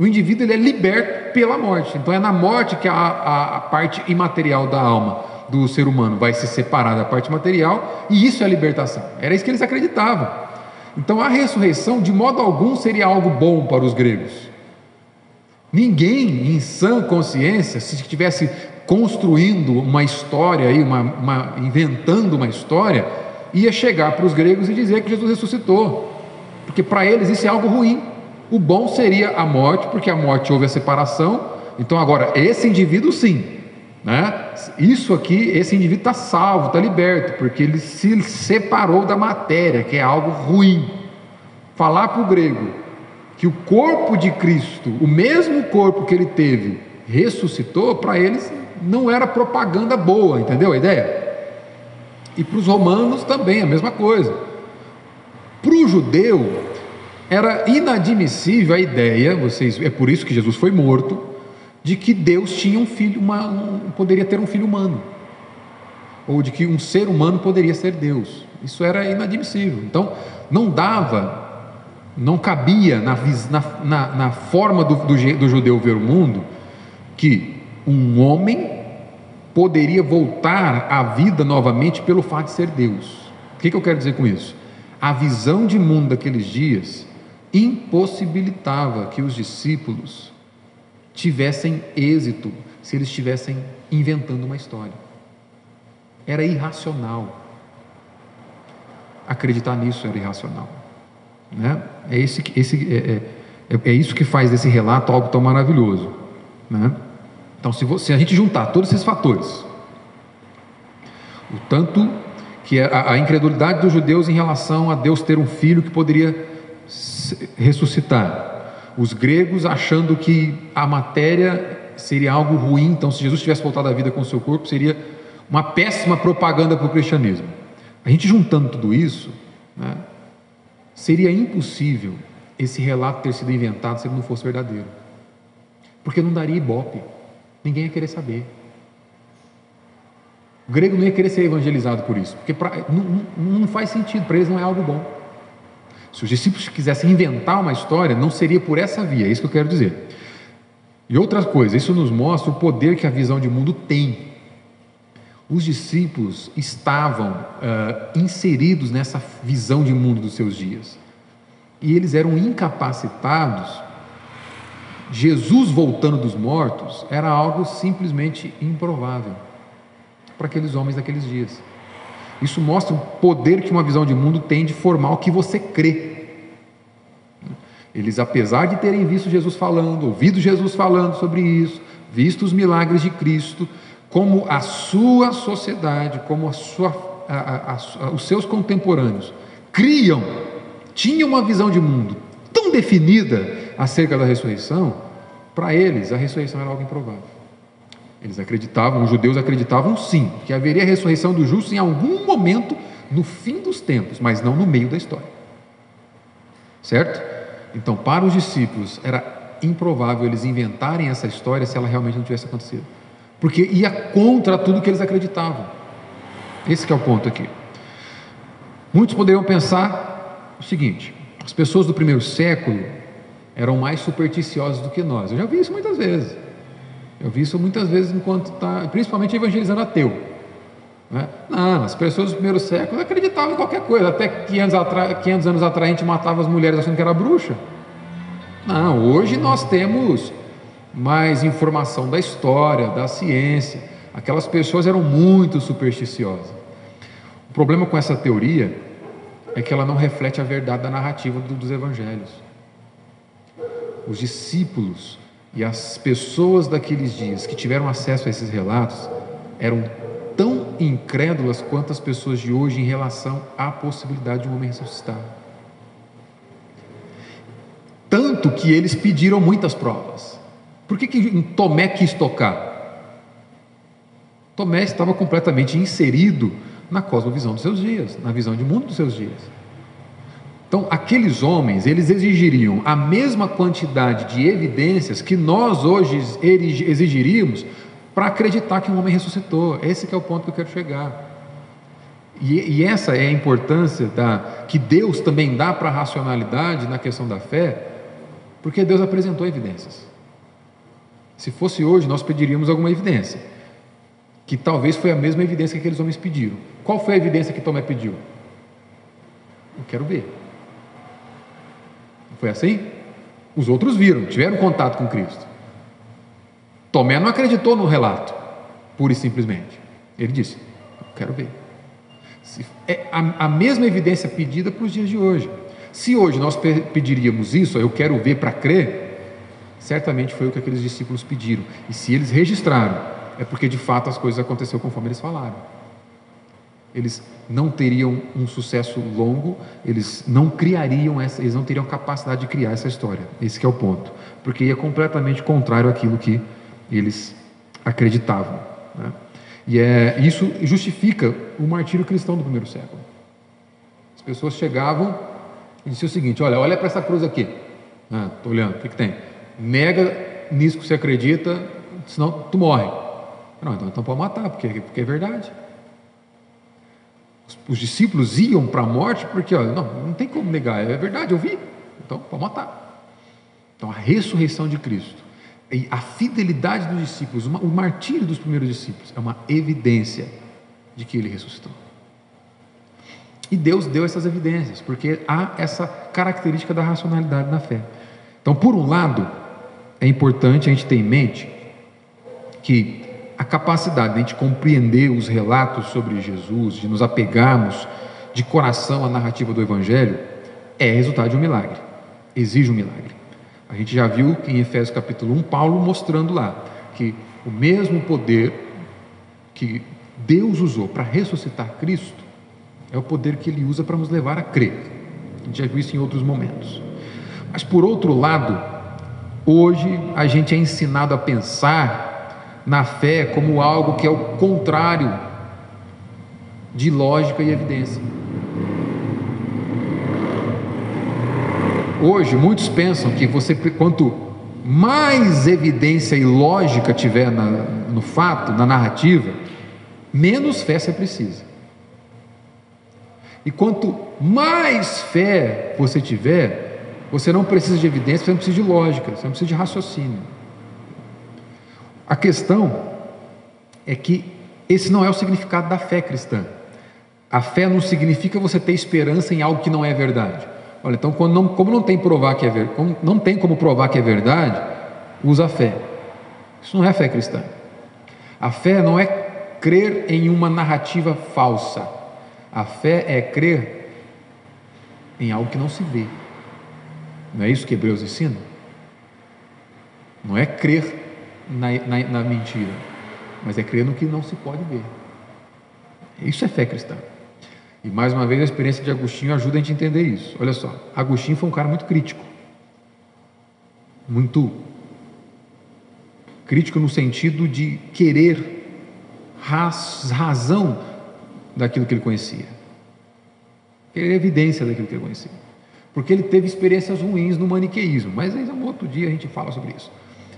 O indivíduo ele é liberto pela morte. Então é na morte que a, a, a, parte imaterial da alma do ser humano vai se separar da parte material, e isso é a libertação. Era isso que eles acreditavam. Então a ressurreição, de modo algum, seria algo bom para os gregos. Ninguém em sã consciência, se estivesse construindo uma história aí, uma, uma, inventando uma história, ia chegar para os gregos e dizer que Jesus ressuscitou, porque para eles isso é algo ruim. O bom seria a morte, porque a morte houve a separação. Então agora esse indivíduo sim, né? Isso aqui, esse indivíduo está salvo, está liberto, porque ele se separou da matéria, que é algo ruim. Falar para o grego que o corpo de Cristo, o mesmo corpo que ele teve, ressuscitou, para eles não era propaganda boa, entendeu a ideia? E para os romanos também a mesma coisa. Para o judeu, era inadmissível a ideia, vocês, é por isso que Jesus foi morto, de que Deus tinha um filho, uma, um, poderia ter um filho humano, ou de que um ser humano poderia ser Deus. Isso era inadmissível. Então, não dava, não cabia na, na, na forma do, do, do judeu ver o mundo que um homem poderia voltar à vida novamente pelo fato de ser Deus. O que, que eu quero dizer com isso? A visão de mundo daqueles dias impossibilitava que os discípulos tivessem êxito se eles estivessem inventando uma história. Era irracional. Acreditar nisso era irracional. Né? É, esse, esse, é, é, é isso que faz desse relato algo tão maravilhoso. Né? Então, se, você, se a gente juntar todos esses fatores, o tanto que a, a incredulidade dos judeus em relação a Deus ter um filho que poderia ressuscitar, os gregos achando que a matéria seria algo ruim, então se Jesus tivesse voltado à vida com o seu corpo, seria uma péssima propaganda para o cristianismo. A gente juntando tudo isso, né, seria impossível esse relato ter sido inventado se ele não fosse verdadeiro. Porque não daria ibope, ninguém ia querer saber. O grego não ia querer ser evangelizado por isso, porque pra, não, não faz sentido, para eles não é algo bom. Se os discípulos quisessem inventar uma história, não seria por essa via, é isso que eu quero dizer. E outra coisa, isso nos mostra o poder que a visão de mundo tem. Os discípulos estavam uh, inseridos nessa visão de mundo dos seus dias. E eles eram incapacitados. Jesus voltando dos mortos era algo simplesmente improvável para aqueles homens daqueles dias. Isso mostra o poder que uma visão de mundo tem de formar o que você crê. Eles, apesar de terem visto Jesus falando, ouvido Jesus falando sobre isso, visto os milagres de Cristo, como a sua sociedade, como a sua, a, a, os seus contemporâneos criam, tinham uma visão de mundo tão definida acerca da ressurreição, para eles a ressurreição era algo improvável. Eles acreditavam, os judeus acreditavam sim, que haveria ressurreição dos justos em algum momento no fim dos tempos, mas não no meio da história. Certo? Então, para os discípulos, era improvável eles inventarem essa história se ela realmente não tivesse acontecido. Porque ia contra tudo que eles acreditavam. Esse é o ponto aqui. Muitos poderiam pensar o seguinte: as pessoas do primeiro século eram mais supersticiosas do que nós. Eu já vi isso muitas vezes. Eu vi isso muitas vezes enquanto está, principalmente evangelizando ateu. Né? Não, as pessoas do primeiro século acreditavam em qualquer coisa. Até 500, atra... 500 anos atrás a gente matava as mulheres achando que era bruxa. Não, hoje nós temos mais informação da história, da ciência. Aquelas pessoas eram muito supersticiosas. O problema com essa teoria é que ela não reflete a verdade da narrativa dos evangelhos. Os discípulos e as pessoas daqueles dias que tiveram acesso a esses relatos eram tão incrédulas quanto as pessoas de hoje em relação à possibilidade de um homem ressuscitar. Tanto que eles pediram muitas provas. Por que, que Tomé quis tocar? Tomé estava completamente inserido na cosmovisão dos seus dias, na visão de mundo dos seus dias. Então, aqueles homens, eles exigiriam a mesma quantidade de evidências que nós hoje exigiríamos para acreditar que um homem ressuscitou. Esse é o ponto que eu quero chegar. E, e essa é a importância da, que Deus também dá para a racionalidade na questão da fé, porque Deus apresentou evidências. Se fosse hoje, nós pediríamos alguma evidência, que talvez foi a mesma evidência que aqueles homens pediram. Qual foi a evidência que Tomé pediu? Eu quero ver. Foi assim? Os outros viram, tiveram contato com Cristo. Tomé não acreditou no relato, pura e simplesmente. Ele disse: Quero ver. É a, a mesma evidência pedida para os dias de hoje. Se hoje nós pediríamos isso, eu quero ver para crer, certamente foi o que aqueles discípulos pediram. E se eles registraram, é porque de fato as coisas aconteceram conforme eles falaram. Eles não teriam um sucesso longo, eles não criariam essa, eles não teriam capacidade de criar essa história. Esse é o ponto, porque ia completamente contrário àquilo que eles acreditavam. Né? E é, isso justifica o martírio cristão do primeiro século. As pessoas chegavam e diziam o seguinte: olha, olha para essa cruz aqui. Estou ah, olhando, o que, que tem? Nega nisso que você acredita, senão tu morre. Não, então, então pode matar, porque, porque é verdade. Os, os discípulos iam para a morte porque, olha, não, não tem como negar, é verdade, eu vi, então pode matar. Então a ressurreição de Cristo e a fidelidade dos discípulos, o martírio dos primeiros discípulos, é uma evidência de que ele ressuscitou. E Deus deu essas evidências, porque há essa característica da racionalidade na fé. Então, por um lado, é importante a gente ter em mente que a capacidade de a gente compreender os relatos sobre Jesus, de nos apegarmos de coração à narrativa do Evangelho, é resultado de um milagre, exige um milagre. A gente já viu em Efésios capítulo 1, Paulo mostrando lá que o mesmo poder que Deus usou para ressuscitar Cristo é o poder que ele usa para nos levar a crer. A gente já viu isso em outros momentos. Mas por outro lado, hoje a gente é ensinado a pensar na fé como algo que é o contrário de lógica e evidência. Hoje, muitos pensam que você, quanto mais evidência e lógica tiver na, no fato, na narrativa, menos fé você precisa. E quanto mais fé você tiver, você não precisa de evidência, você não precisa de lógica, você não precisa de raciocínio. A questão é que esse não é o significado da fé cristã. A fé não significa você ter esperança em algo que não é verdade. Olha, então não, como não tem provar que é como não tem como provar que é verdade, usa a fé. Isso não é fé cristã. A fé não é crer em uma narrativa falsa. A fé é crer em algo que não se vê. Não é isso que Hebreus ensina? Não é crer na, na, na mentira, mas é crer no que não se pode ver. Isso é fé cristã. E mais uma vez a experiência de Agostinho ajuda a gente a entender isso. Olha só, Agostinho foi um cara muito crítico. Muito crítico no sentido de querer raz, razão daquilo que ele conhecia. Querer evidência daquilo que ele conhecia. Porque ele teve experiências ruins no maniqueísmo, mas aí um outro dia a gente fala sobre isso.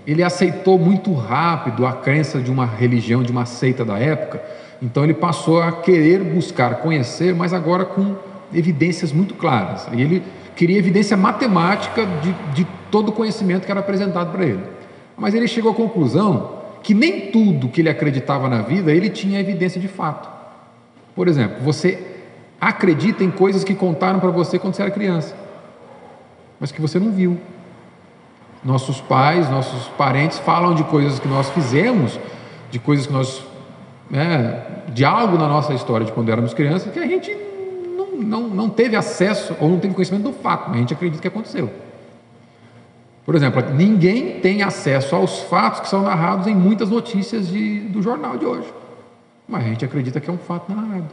Ele aceitou muito rápido a crença de uma religião, de uma seita da época, então ele passou a querer buscar conhecer, mas agora com evidências muito claras. E ele queria evidência matemática de, de todo o conhecimento que era apresentado para ele. Mas ele chegou à conclusão que nem tudo que ele acreditava na vida ele tinha evidência de fato. Por exemplo, você acredita em coisas que contaram para você quando você era criança, mas que você não viu. Nossos pais, nossos parentes falam de coisas que nós fizemos, de coisas que nós. Né, de algo na nossa história de quando éramos crianças que a gente não, não, não teve acesso ou não teve conhecimento do fato, mas a gente acredita que aconteceu. Por exemplo, ninguém tem acesso aos fatos que são narrados em muitas notícias de, do jornal de hoje. Mas a gente acredita que é um fato narrado.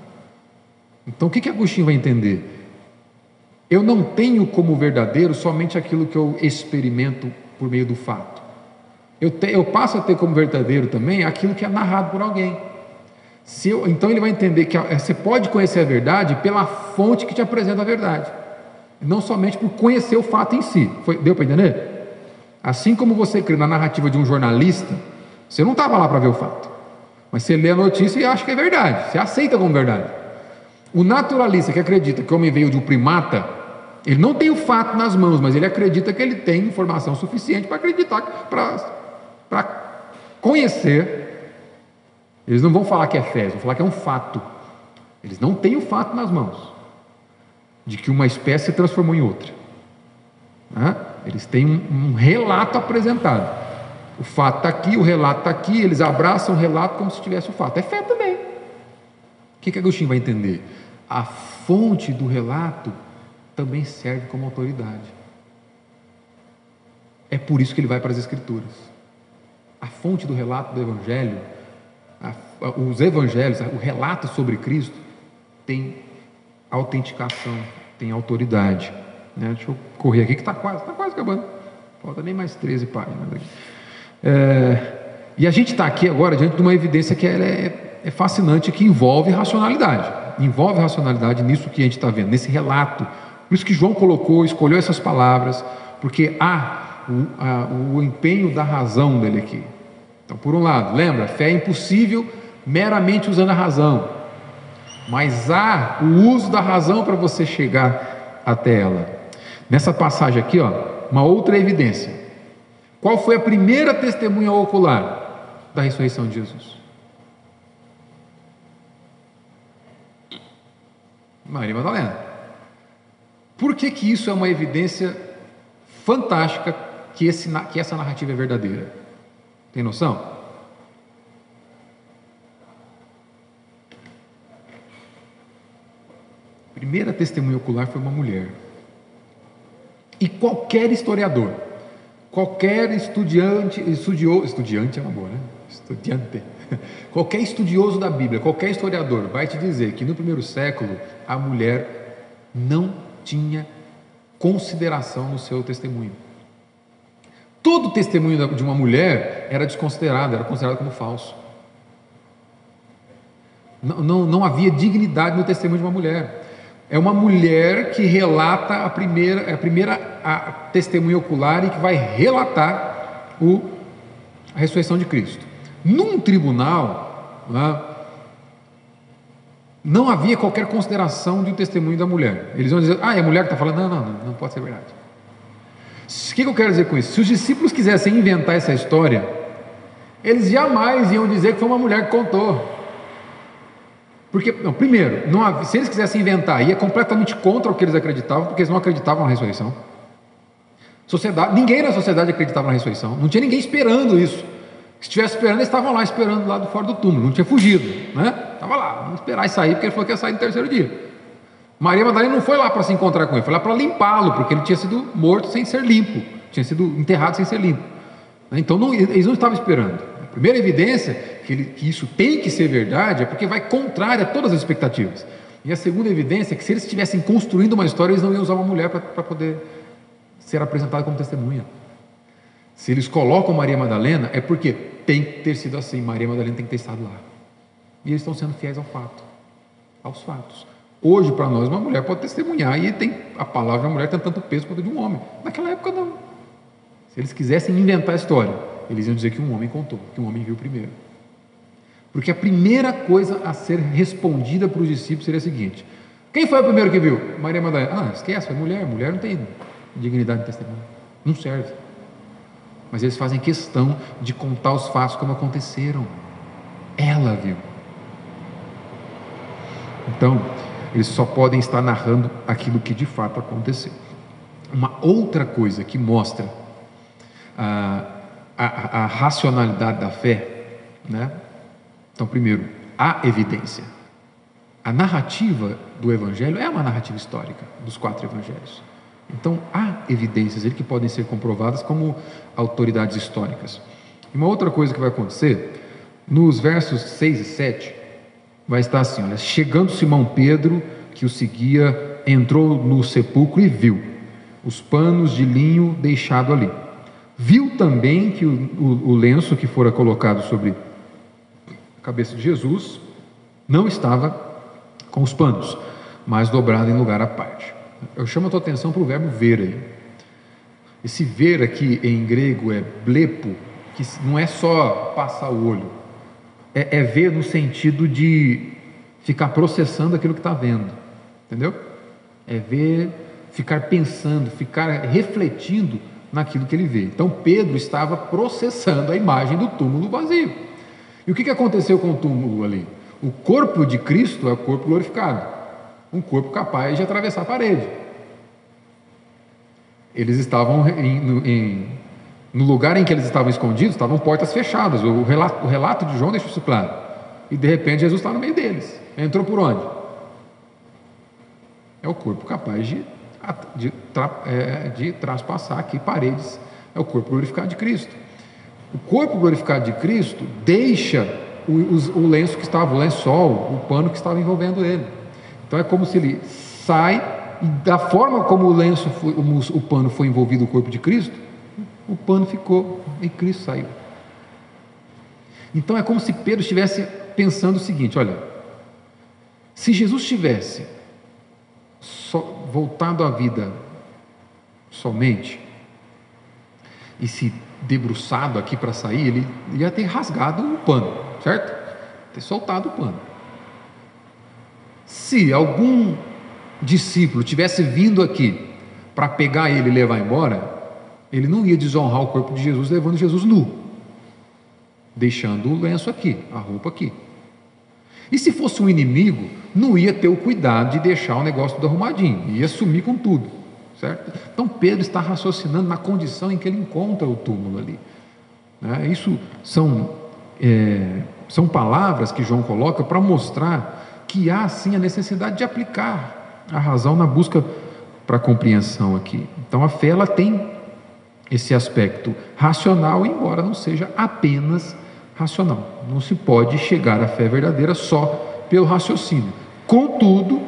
Então o que, que Agostinho vai entender? Eu não tenho como verdadeiro somente aquilo que eu experimento por meio do fato. Eu, te, eu passo a ter como verdadeiro também aquilo que é narrado por alguém. Eu, então ele vai entender que você pode conhecer a verdade pela fonte que te apresenta a verdade, não somente por conhecer o fato em si. Foi, deu para entender? Assim como você crê na narrativa de um jornalista, você não estava lá para ver o fato, mas você lê a notícia e acha que é verdade, você aceita como verdade. O naturalista que acredita que o homem veio de um primata, ele não tem o fato nas mãos, mas ele acredita que ele tem informação suficiente para acreditar, para conhecer. Eles não vão falar que é fé, vão falar que é um fato. Eles não têm o fato nas mãos de que uma espécie se transformou em outra. Né? Eles têm um, um relato apresentado. O fato está aqui, o relato está aqui, eles abraçam o relato como se tivesse o fato. É fé também. O que, que Agostinho vai entender? A fonte do relato também serve como autoridade. É por isso que ele vai para as Escrituras. A fonte do relato do Evangelho, a, a, os Evangelhos, o relato sobre Cristo, tem autenticação, tem autoridade. Né? Deixa eu correr aqui que está quase, está quase acabando. Falta nem mais 13 páginas aqui. É, e a gente está aqui agora diante de uma evidência que é, é fascinante, que envolve racionalidade. Envolve racionalidade nisso que a gente está vendo, nesse relato. Por isso que João colocou, escolheu essas palavras, porque há o, a, o empenho da razão dele aqui. Então, por um lado, lembra, fé é impossível meramente usando a razão, mas há o uso da razão para você chegar até ela. Nessa passagem aqui, ó, uma outra evidência. Qual foi a primeira testemunha ocular da ressurreição de Jesus? Maria Madalena. Por que, que isso é uma evidência fantástica que, esse, que essa narrativa é verdadeira? Tem noção? primeira testemunha ocular foi uma mulher. E qualquer historiador, qualquer estudiante, estudioso, estudiante é uma boa, né? Estudiante. (laughs) Qualquer estudioso da Bíblia, qualquer historiador vai te dizer que no primeiro século a mulher não tinha consideração no seu testemunho. Todo testemunho de uma mulher era desconsiderado, era considerado como falso. Não, não, não havia dignidade no testemunho de uma mulher. É uma mulher que relata a primeira, é a primeira a testemunha ocular e que vai relatar o, a ressurreição de Cristo. Num tribunal, né, não havia qualquer consideração de um testemunho da mulher. Eles vão dizer, ah, é a mulher que está falando? Não, não, não, não pode ser verdade. O que eu quero dizer com isso? Se os discípulos quisessem inventar essa história, eles jamais iam dizer que foi uma mulher que contou. Porque, não, primeiro, não, se eles quisessem inventar, ia completamente contra o que eles acreditavam, porque eles não acreditavam na ressurreição. Sociedade, ninguém na sociedade acreditava na ressurreição, não tinha ninguém esperando isso. Se estivesse esperando, eles estavam lá esperando lá do fora do túmulo, não tinha fugido, né? Estava lá, esperar e sair, porque ele falou que ia sair no terceiro dia. Maria Madalena não foi lá para se encontrar com ele, foi lá para limpá-lo, porque ele tinha sido morto sem ser limpo, tinha sido enterrado sem ser limpo. Então não, eles não estavam esperando. A primeira evidência que, ele, que isso tem que ser verdade é porque vai contrária a todas as expectativas. E a segunda evidência é que se eles estivessem construindo uma história, eles não iam usar uma mulher para poder ser apresentada como testemunha. Se eles colocam Maria Madalena, é porque tem que ter sido assim. Maria Madalena tem que ter estado lá. E eles estão sendo fiéis ao fato, aos fatos. Hoje, para nós, uma mulher pode testemunhar e tem a palavra da mulher tem tanto peso quanto de um homem. Naquela época, não. Se eles quisessem inventar a história, eles iam dizer que um homem contou, que um homem viu primeiro. Porque a primeira coisa a ser respondida para os discípulos seria a seguinte: quem foi o primeiro que viu? Maria Madalena. Ah, esquece, foi mulher. Mulher não tem dignidade de testemunho. Não serve. Mas eles fazem questão de contar os fatos como aconteceram. Ela viu. Então, eles só podem estar narrando aquilo que de fato aconteceu. Uma outra coisa que mostra a, a, a racionalidade da fé, né? Então, primeiro, há evidência. A narrativa do Evangelho é uma narrativa histórica dos quatro Evangelhos. Então, há evidências ali que podem ser comprovadas como autoridades históricas. Uma outra coisa que vai acontecer, nos versos 6 e 7, vai estar assim: olha, chegando Simão Pedro, que o seguia, entrou no sepulcro e viu os panos de linho deixado ali. Viu também que o, o, o lenço que fora colocado sobre a cabeça de Jesus não estava com os panos, mas dobrado em lugar à parte. Eu chamo a tua atenção para o verbo ver aí. Esse ver aqui em grego é blepo, que não é só passar o olho, é, é ver no sentido de ficar processando aquilo que está vendo, entendeu? É ver, ficar pensando, ficar refletindo naquilo que ele vê. Então Pedro estava processando a imagem do túmulo vazio. E o que, que aconteceu com o túmulo ali? O corpo de Cristo é o corpo glorificado, um corpo capaz de atravessar a parede. Eles estavam em, em, no lugar em que eles estavam escondidos, estavam portas fechadas. O relato, o relato de João deixa isso claro. E de repente Jesus está no meio deles. Entrou por onde? É o corpo capaz de, de, é, de traspassar aqui paredes. É o corpo glorificado de Cristo. O corpo glorificado de Cristo deixa o, o, lenço que estava, o lençol, o pano que estava envolvendo ele. Então é como se ele sai e da forma como o lenço, foi, o, o pano foi envolvido no corpo de Cristo, o pano ficou e Cristo saiu. Então é como se Pedro estivesse pensando o seguinte: olha, se Jesus tivesse voltado à vida somente e se debruçado aqui para sair, ele ia ter rasgado o pano certo? Ter soltado o pano. Se algum discípulo tivesse vindo aqui para pegar ele e levar embora, ele não ia desonrar o corpo de Jesus levando Jesus nu, deixando o lenço aqui, a roupa aqui. E se fosse um inimigo, não ia ter o cuidado de deixar o negócio tudo arrumadinho, ia sumir com tudo, certo? Então Pedro está raciocinando na condição em que ele encontra o túmulo ali. Né? Isso são é, são palavras que João coloca para mostrar que há sim a necessidade de aplicar a razão na busca para a compreensão aqui. Então a fé ela tem esse aspecto racional, embora não seja apenas racional. Não se pode chegar à fé verdadeira só pelo raciocínio. Contudo,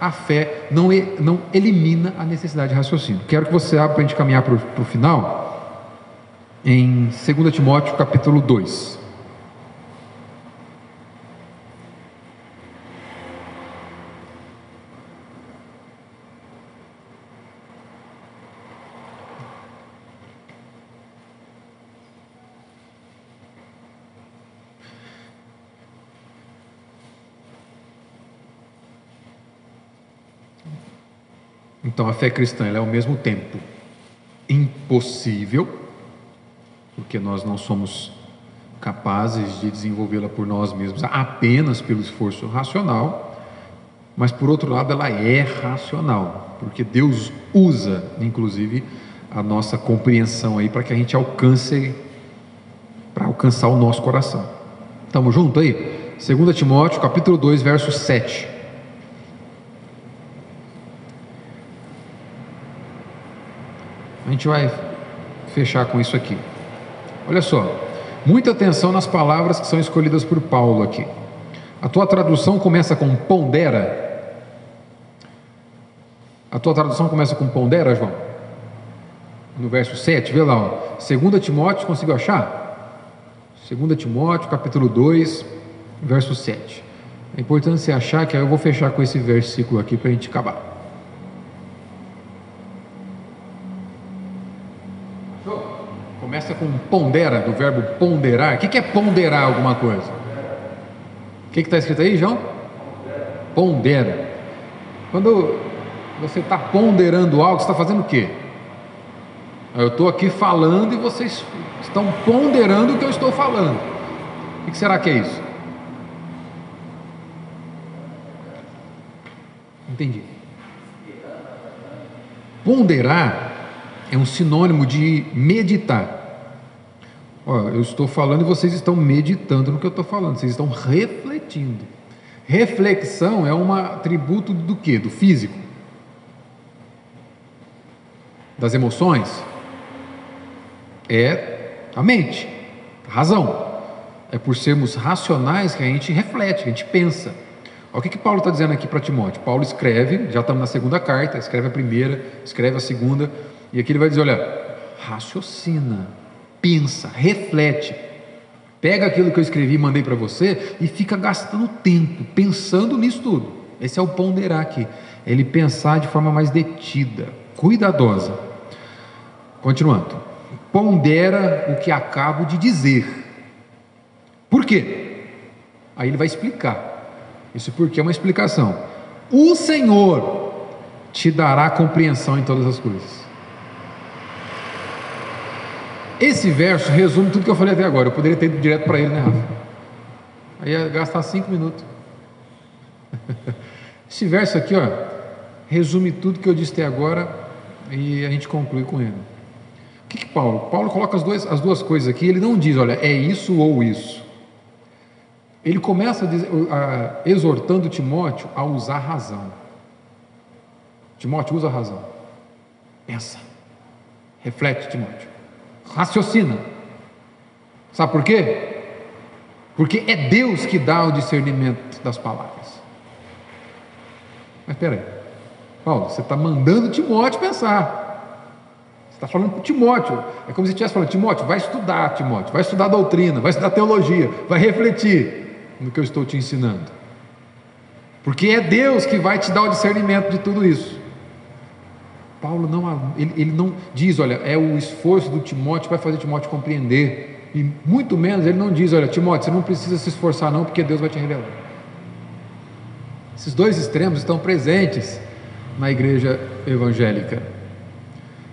a fé não, não elimina a necessidade de raciocínio. Quero que você abra para a gente caminhar para o final, em 2 Timóteo capítulo 2. Então a fé cristã é ao mesmo tempo impossível, porque nós não somos capazes de desenvolvê-la por nós mesmos apenas pelo esforço racional, mas por outro lado ela é racional, porque Deus usa, inclusive, a nossa compreensão aí para que a gente alcance para alcançar o nosso coração. Estamos juntos aí? 2 Timóteo, capítulo 2, verso 7. A gente vai fechar com isso aqui. Olha só, muita atenção nas palavras que são escolhidas por Paulo aqui. A tua tradução começa com pondera. A tua tradução começa com pondera, João? No verso 7, vê lá, ó. 2 Timóteo, conseguiu achar? 2 Timóteo, capítulo 2, verso 7. É importante você achar que aí eu vou fechar com esse versículo aqui para a gente acabar. Começa com pondera, do verbo ponderar. O que é ponderar alguma coisa? O que está escrito aí, João? Pondera. Quando você está ponderando algo, você está fazendo o quê? Eu estou aqui falando e vocês estão ponderando o que eu estou falando. O que será que é isso? Entendi. Ponderar é um sinônimo de meditar. Ó, eu estou falando e vocês estão meditando no que eu estou falando, vocês estão refletindo. Reflexão é um atributo do que? Do físico? Das emoções? É a mente, a razão. É por sermos racionais que a gente reflete, que a gente pensa. Olha o que, que Paulo está dizendo aqui para Timóteo. Paulo escreve, já estamos na segunda carta, escreve a primeira, escreve a segunda, e aqui ele vai dizer: olha, raciocina, pensa, reflete. Pega aquilo que eu escrevi e mandei para você e fica gastando tempo pensando nisso tudo. Esse é o ponderar aqui. Ele pensar de forma mais detida, cuidadosa. Continuando. Pondera o que acabo de dizer. Por quê? Aí ele vai explicar. Isso porque é uma explicação. O Senhor te dará compreensão em todas as coisas. Esse verso resume tudo que eu falei até agora. Eu poderia ter ido direto para ele, né, Rafa? Aí ia gastar cinco minutos. (laughs) Esse verso aqui, ó, resume tudo que eu disse até agora e a gente conclui com ele. O que, que Paulo? Paulo coloca as duas, as duas coisas aqui. Ele não diz, olha, é isso ou isso. Ele começa a dizer, a, exortando Timóteo a usar razão. Timóteo, usa a razão. Pensa. Reflete, Timóteo raciocina. Sabe por quê? Porque é Deus que dá o discernimento das palavras. Mas espera aí, Paulo, você está mandando Timóteo pensar. Você está falando para Timóteo. É como se estivesse falando, Timóteo, vai estudar, Timóteo, vai estudar doutrina, vai estudar teologia, vai refletir no que eu estou te ensinando. Porque é Deus que vai te dar o discernimento de tudo isso. Paulo não, ele, ele não diz, olha, é o esforço do Timóteo vai fazer Timóteo compreender. E muito menos ele não diz, olha, Timóteo, você não precisa se esforçar não, porque Deus vai te revelar. Esses dois extremos estão presentes na igreja evangélica.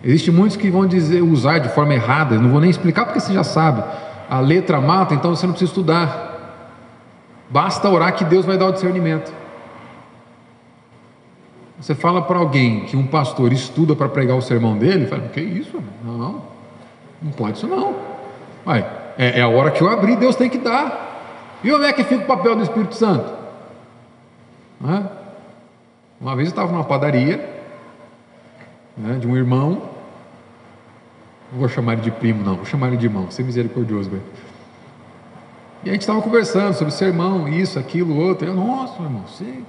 Existem muitos que vão dizer, usar de forma errada, não vou nem explicar porque você já sabe. A letra mata, então você não precisa estudar. Basta orar que Deus vai dar o discernimento. Você fala para alguém que um pastor estuda para pregar o sermão dele, fala, que isso? Não, não pode isso não. É, é, a hora que eu abrir, Deus tem que dar. E onde é que fica o papel do Espírito Santo? É? Uma vez eu estava numa padaria né, de um irmão, não vou chamar ele de primo, não, vou chamar ele de irmão, ser misericordioso. Velho. E a gente estava conversando sobre sermão, isso, aquilo, outro. Eu, nossa, irmão, você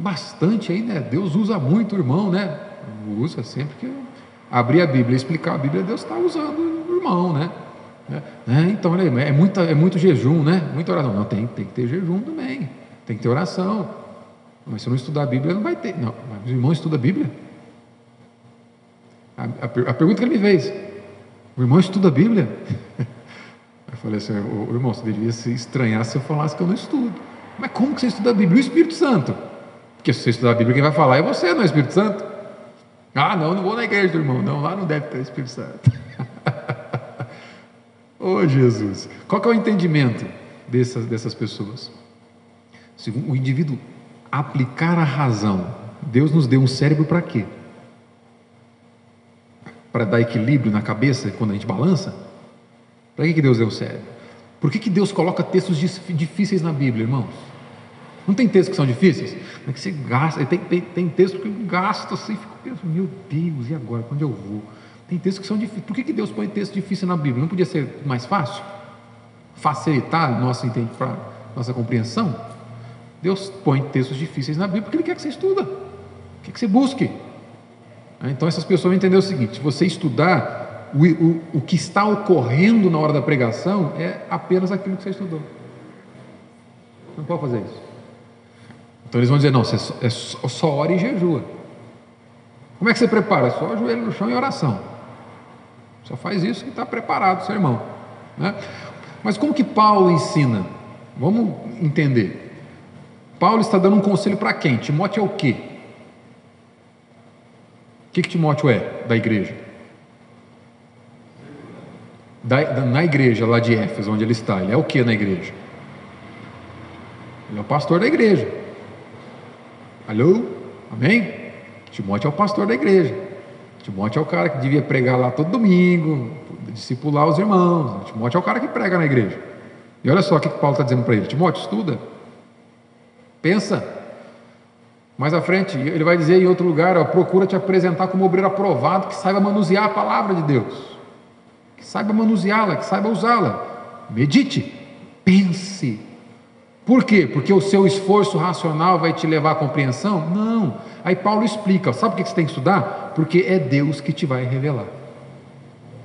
bastante aí, né? Deus usa muito o irmão, né? Usa sempre que abrir a Bíblia e explicar a Bíblia, Deus está usando o irmão, né? É, né? então, é, muita, é muito jejum, né? Muita oração. Não, tem, tem que ter jejum também. Tem que ter oração. Mas se não estudar a Bíblia, não vai ter. Não, mas o irmão estuda a Bíblia? A, a, a pergunta que ele me fez: o irmão estuda a Bíblia? (laughs) Eu falei assim: o, irmão, você deveria se estranhar se eu falasse que eu não estudo. Mas como que você estuda a Bíblia? O Espírito Santo? Porque se você estudar a Bíblia, quem vai falar é você, não é Espírito Santo. Ah, não, não vou na igreja do irmão. Não, lá não deve ter Espírito Santo. (laughs) oh, Jesus. Qual é o entendimento dessas, dessas pessoas? Segundo o indivíduo aplicar a razão. Deus nos deu um cérebro para quê? Para dar equilíbrio na cabeça quando a gente balança? Para que, que Deus deu o cérebro? Por que, que Deus coloca textos difíceis na Bíblia, irmãos? Não tem textos que são difíceis? É que você gasta, tem, tem, tem texto que eu gasto assim, fico pensando, meu Deus, e agora? Onde eu vou? Tem textos que são difíceis. Por que, que Deus põe texto difícil na Bíblia? Não podia ser mais fácil? Facilitar nossa, nossa compreensão? Deus põe textos difíceis na Bíblia porque Ele quer que você estuda, quer que você busque. Ah, então essas pessoas vão entender o seguinte: se você estudar, o, o, o que está ocorrendo na hora da pregação é apenas aquilo que você estudou. Não pode fazer isso. Então eles vão dizer: não, você só, é só, ora e jejua. Como é que você prepara? Só ajoelho no chão e oração. Só faz isso que está preparado, seu irmão. Né? Mas como que Paulo ensina? Vamos entender. Paulo está dando um conselho para quem? Timóteo é o quê? O que, que Timóteo é da igreja? da, da, na igreja lá de Éfeso, onde ele está, ele é o que na igreja? Ele é o pastor da igreja. Alô? Amém? Timóteo é o pastor da igreja. Timóteo é o cara que devia pregar lá todo domingo, discipular os irmãos. Timóteo é o cara que prega na igreja. E olha só o que Paulo está dizendo para ele: Timóteo, estuda, pensa. Mais à frente, ele vai dizer em outro lugar: ó, procura te apresentar como obreiro aprovado que saiba manusear a palavra de Deus, que saiba manuseá-la, que saiba usá-la. Medite, pense. Por quê? Porque o seu esforço racional vai te levar à compreensão? Não. Aí Paulo explica: sabe por que você tem que estudar? Porque é Deus que te vai revelar.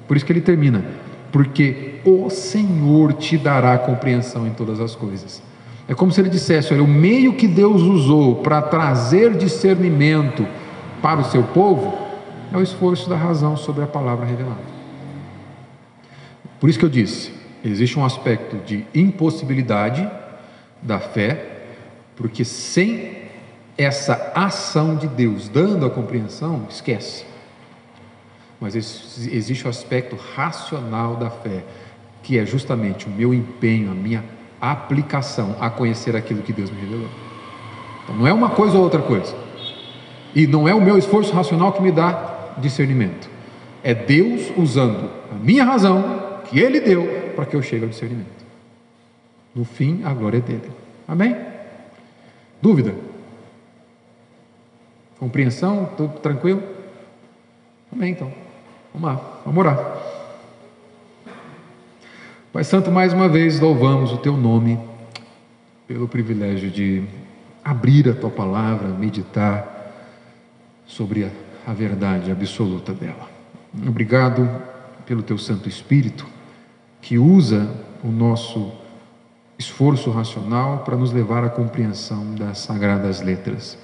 Por isso que ele termina: porque o Senhor te dará compreensão em todas as coisas. É como se ele dissesse: olha, o meio que Deus usou para trazer discernimento para o seu povo é o esforço da razão sobre a palavra revelada. Por isso que eu disse: existe um aspecto de impossibilidade da fé, porque sem essa ação de Deus dando a compreensão, esquece. Mas existe o aspecto racional da fé, que é justamente o meu empenho, a minha aplicação a conhecer aquilo que Deus me revelou. Então não é uma coisa ou outra coisa. E não é o meu esforço racional que me dá discernimento. É Deus usando a minha razão, que Ele deu, para que eu chegue ao discernimento. No fim, a glória é dele. Amém? Dúvida? Compreensão? Tudo tranquilo? Amém, então. Vamos lá, vamos orar. Pai Santo, mais uma vez louvamos o Teu nome pelo privilégio de abrir a Tua palavra, meditar sobre a, a verdade absoluta dela. Obrigado pelo Teu Santo Espírito que usa o nosso esforço racional para nos levar à compreensão das sagradas letras.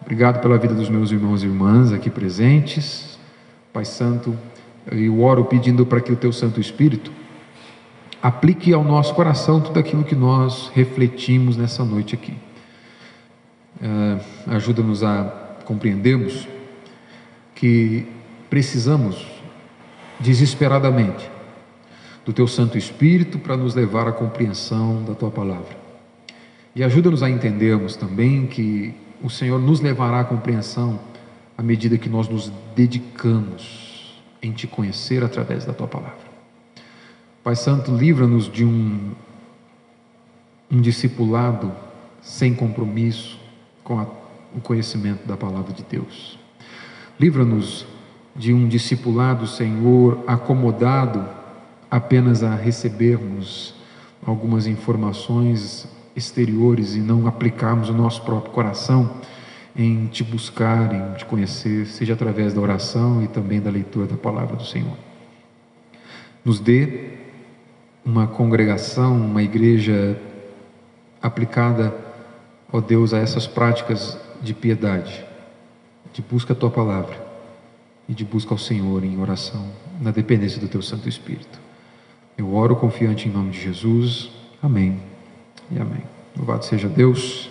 Obrigado pela vida dos meus irmãos e irmãs aqui presentes. Pai Santo, eu oro pedindo para que o Teu Santo Espírito aplique ao nosso coração tudo aquilo que nós refletimos nessa noite aqui. Uh, Ajuda-nos a compreendermos que precisamos desesperadamente do Teu Santo Espírito para nos levar à compreensão da Tua palavra. E ajuda-nos a entendermos também que o Senhor nos levará à compreensão à medida que nós nos dedicamos em Te conhecer através da Tua palavra. Pai Santo, livra-nos de um, um discipulado sem compromisso com a, o conhecimento da palavra de Deus. Livra-nos de um discipulado, Senhor, acomodado apenas a recebermos algumas informações exteriores e não aplicarmos o nosso próprio coração em te buscar, em te conhecer, seja através da oração e também da leitura da palavra do Senhor. Nos dê uma congregação, uma igreja aplicada, ó Deus, a essas práticas de piedade, de busca a tua palavra e de busca ao Senhor em oração, na dependência do teu Santo Espírito. Eu oro confiante em nome de Jesus. Amém e amém. Louvado seja Deus.